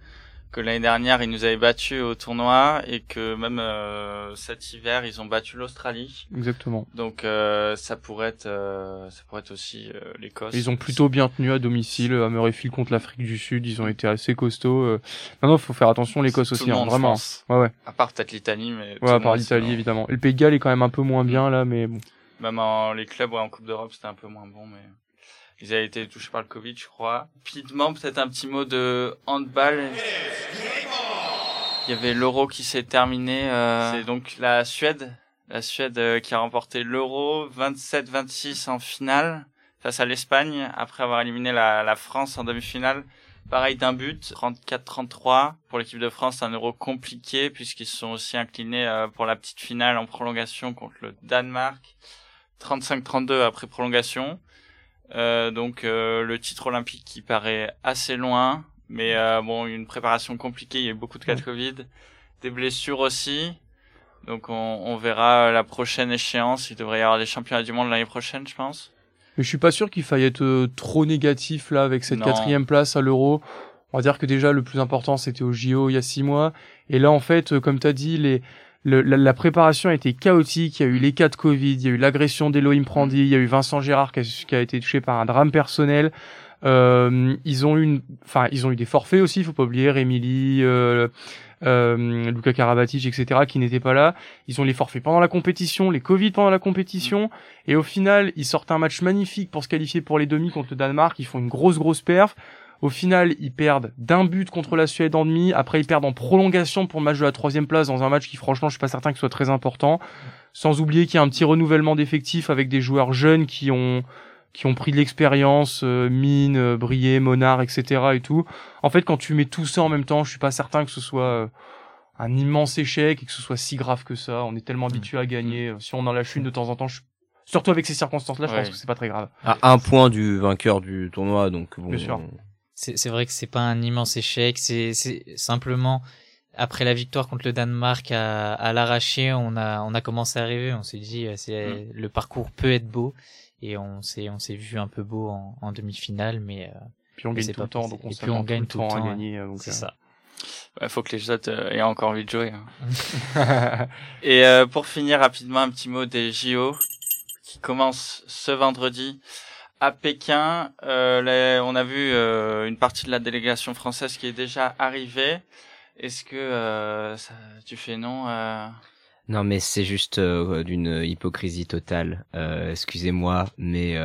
que l'année dernière ils nous avaient battu au tournoi et que même euh, cet hiver ils ont battu l'Australie. Exactement. Donc euh, ça pourrait être euh, ça pourrait être aussi euh, l'Écosse. Ils ont plutôt bien tenu à domicile à Murrayfield contre l'Afrique du Sud, ils ont été assez costauds. Euh. Non non, faut faire attention l'Écosse aussi hein, vraiment. Ouais ouais. À part peut-être l'Italie mais Ouais, à part l'Italie évidemment. Et le Pays de Galles est quand même un peu moins bien là mais bon. Même en les clubs ouais, en Coupe d'Europe, c'était un peu moins bon mais ils avaient été touchés par le Covid, je crois. Rapidement, peut-être un petit mot de handball. Il y avait l'Euro qui s'est terminé. Euh, c'est donc la Suède, la Suède euh, qui a remporté l'Euro 27-26 en finale face à l'Espagne après avoir éliminé la, la France en demi-finale. Pareil d'un but, 34-33 pour l'équipe de France, un Euro compliqué puisqu'ils se sont aussi inclinés euh, pour la petite finale en prolongation contre le Danemark. 35-32 après prolongation. Euh, donc euh, le titre olympique qui paraît assez loin, mais euh, bon une préparation compliquée, il y a eu beaucoup de cas de Covid, des blessures aussi. Donc on, on verra la prochaine échéance. Il devrait y avoir les championnats du monde l'année prochaine, je pense. Mais je suis pas sûr qu'il faille être trop négatif là avec cette quatrième place à l'Euro. On va dire que déjà le plus important c'était au JO il y a six mois. Et là en fait, comme tu as dit, les la, préparation a été chaotique. Il y a eu les cas de Covid, il y a eu l'agression d'Elohim Prandi, il y a eu Vincent Gérard qui a, été touché par un drame personnel. Euh, ils ont eu, enfin, ils ont eu des forfaits aussi. Il faut pas oublier Rémili, euh, euh, Luca Karabatic, etc., qui n'étaient pas là. Ils ont les forfaits pendant la compétition, les Covid pendant la compétition, et au final, ils sortent un match magnifique pour se qualifier pour les demi contre le Danemark. Ils font une grosse grosse perf. Au final, ils perdent d'un but contre la Suède en demi. Après, ils perdent en prolongation pour le match de la troisième place dans un match qui, franchement, je suis pas certain que soit très important. Sans oublier qu'il y a un petit renouvellement d'effectifs avec des joueurs jeunes qui ont qui ont pris de l'expérience, euh, Mine, euh, Brié, Monard, etc. et tout. En fait, quand tu mets tout ça en même temps, je suis pas certain que ce soit euh, un immense échec et que ce soit si grave que ça. On est tellement habitué à gagner. Si on en lâche une de temps en temps, surtout avec ces circonstances-là, je pense que c'est pas très grave. À un point du vainqueur du tournoi, donc bon, Bien sûr c'est vrai que c'est pas un immense échec, c'est simplement après la victoire contre le Danemark à, à l'arraché, on a on a commencé à rêver, on s'est dit euh, c'est mm. le parcours peut être beau et on s'est on s'est vu un peu beau en, en demi-finale, mais euh, Puis on Mais gagne tout le temps, donc on Et puis on gagne tout le temps à gagner. euh, C'est euh, ça. Il faut que les autres euh, aient encore envie de jouer. hein. Et euh, pour finir rapidement, un petit mot des JO qui commencent ce vendredi à Pékin. Euh, on a vu euh, une partie de la délégation française qui est déjà arrivée. Est-ce que euh, tu fais non euh... Non, mais c'est juste euh, d'une hypocrisie totale. Euh, Excusez-moi, mais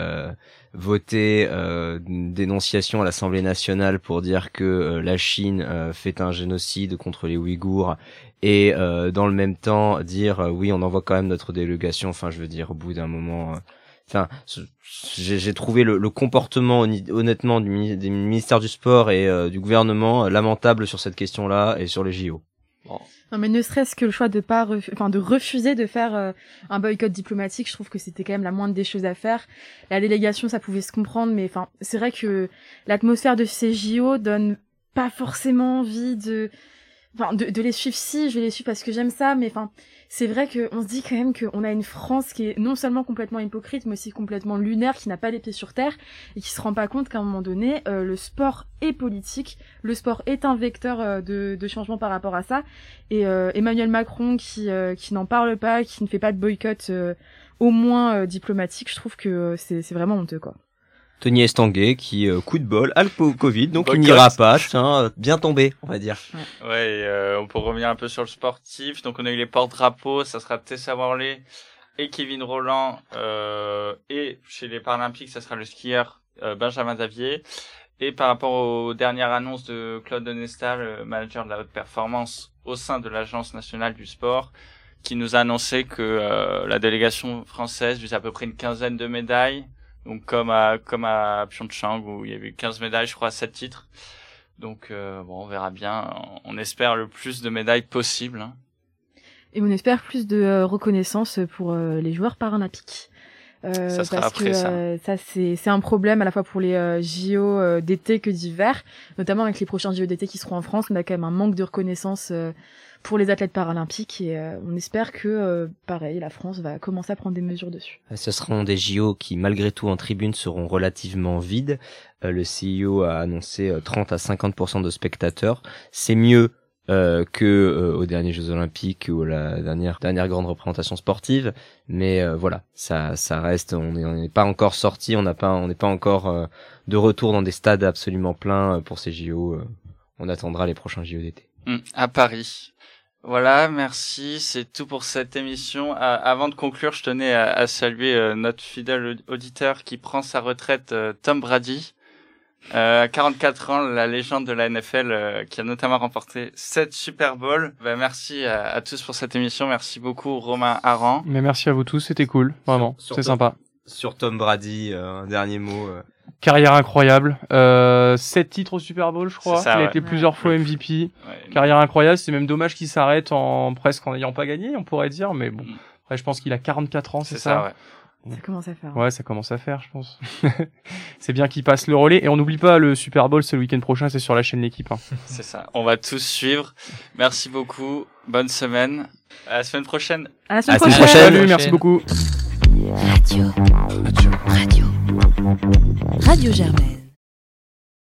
voter une dénonciation à l'Assemblée nationale pour dire que la Chine fait un génocide contre les Ouïghours et dans le même temps dire oui, on envoie quand même notre délégation. Enfin, je veux dire, au bout d'un moment. Enfin, j'ai trouvé le, le comportement honnêtement du, mini- du ministère du sport et euh, du gouvernement euh, lamentable sur cette question-là et sur les JO. Non, mais ne serait-ce que le choix de pas, ref- enfin, de refuser de faire euh, un boycott diplomatique, je trouve que c'était quand même la moindre des choses à faire. La délégation, ça pouvait se comprendre, mais enfin, c'est vrai que l'atmosphère de ces JO donne pas forcément envie de, enfin, de, de les suivre. Si, je les suivre parce que j'aime ça, mais enfin, c'est vrai qu'on se dit quand même qu'on a une France qui est non seulement complètement hypocrite, mais aussi complètement lunaire, qui n'a pas les pieds sur terre et qui se rend pas compte qu'à un moment donné, euh, le sport est politique, le sport est un vecteur euh, de, de changement par rapport à ça. Et euh, Emmanuel Macron qui, euh, qui n'en parle pas, qui ne fait pas de boycott euh, au moins diplomatique, je trouve que c'est c'est vraiment honteux quoi. Tony Estanguet qui, euh, coup de bol, a le Covid, donc il Boycott. n'ira pas. Tiens, euh, bien tombé, on va dire. Ouais, euh, on peut revenir un peu sur le sportif. Donc on a eu les porte-drapeaux, ça sera Tessa Worley et Kevin Roland. Euh, et chez les Paralympiques, ça sera le skieur euh, Benjamin Davier. Et par rapport aux dernières annonces de Claude Onesta, le manager de la haute performance au sein de l'Agence nationale du sport, qui nous a annoncé que euh, la délégation française vise à peu près une quinzaine de médailles. Donc comme à comme à Pyeongchang où il y avait eu 15 médailles, je crois, à 7 titres. Donc euh, bon, on verra bien. On espère le plus de médailles possible. hein. Et on espère plus de euh, reconnaissance pour euh, les joueurs paralympiques. Euh, Ça sera parce après, que ça. euh, ça c'est c'est un problème à la fois pour les euh, JO d'été que d'hiver, notamment avec les prochains JO d'été qui seront en France, on a quand même un manque de reconnaissance euh, pour les athlètes paralympiques et euh, on espère que euh, pareil la France va commencer à prendre des mesures dessus. Ce seront des JO qui, malgré tout, en tribune, seront relativement vides. Euh, le CIO a annoncé euh, 30 à 50% de spectateurs. C'est mieux euh, que euh, aux derniers Jeux Olympiques ou la dernière dernière grande représentation sportive, mais euh, voilà, ça ça reste. On n'est on n'est pas encore sorti, on n'a pas on n'est pas encore euh, de retour dans des stades absolument pleins euh, pour ces JO. on attendra les prochains JO d'été. Hmm, à Paris. Voilà, merci. C'est tout pour cette émission. Avant de conclure, je tenais à, saluer notre fidèle auditeur qui prend sa retraite, Tom Brady. Euh, à 44 ans, la légende de la NFL euh, qui a notamment remporté 7 Super Bowl. Ben, merci à, à tous pour cette émission. Merci beaucoup Romain Aran. Mais merci à vous tous, c'était cool, vraiment, c'est sympa. Sur Tom Brady, euh, un dernier mot. euh. Carrière incroyable, euh, 7 titres au Super Bowl, je crois. C'est ça, Il a ouais. été plusieurs fois MVP. Ouais, Carrière incroyable, c'est même dommage qu'il s'arrête en presque en n'ayant pas gagné, on pourrait dire, mais bon. Mm. Après, je pense qu'il a 44 ans, c'est c'est ça, ça, ouais. Ça commence à faire. Ouais, ça commence à faire, je pense. c'est bien qu'il passe le relais. Et on n'oublie pas, le Super Bowl, c'est le week-end prochain, c'est sur la chaîne L'équipe. hein. C'est ça. On va tous suivre. Merci beaucoup. Bonne semaine. À la semaine prochaine. À la semaine À la semaine prochaine. prochaine. Salut, merci beaucoup. Radio. Radio. Radio Germaine.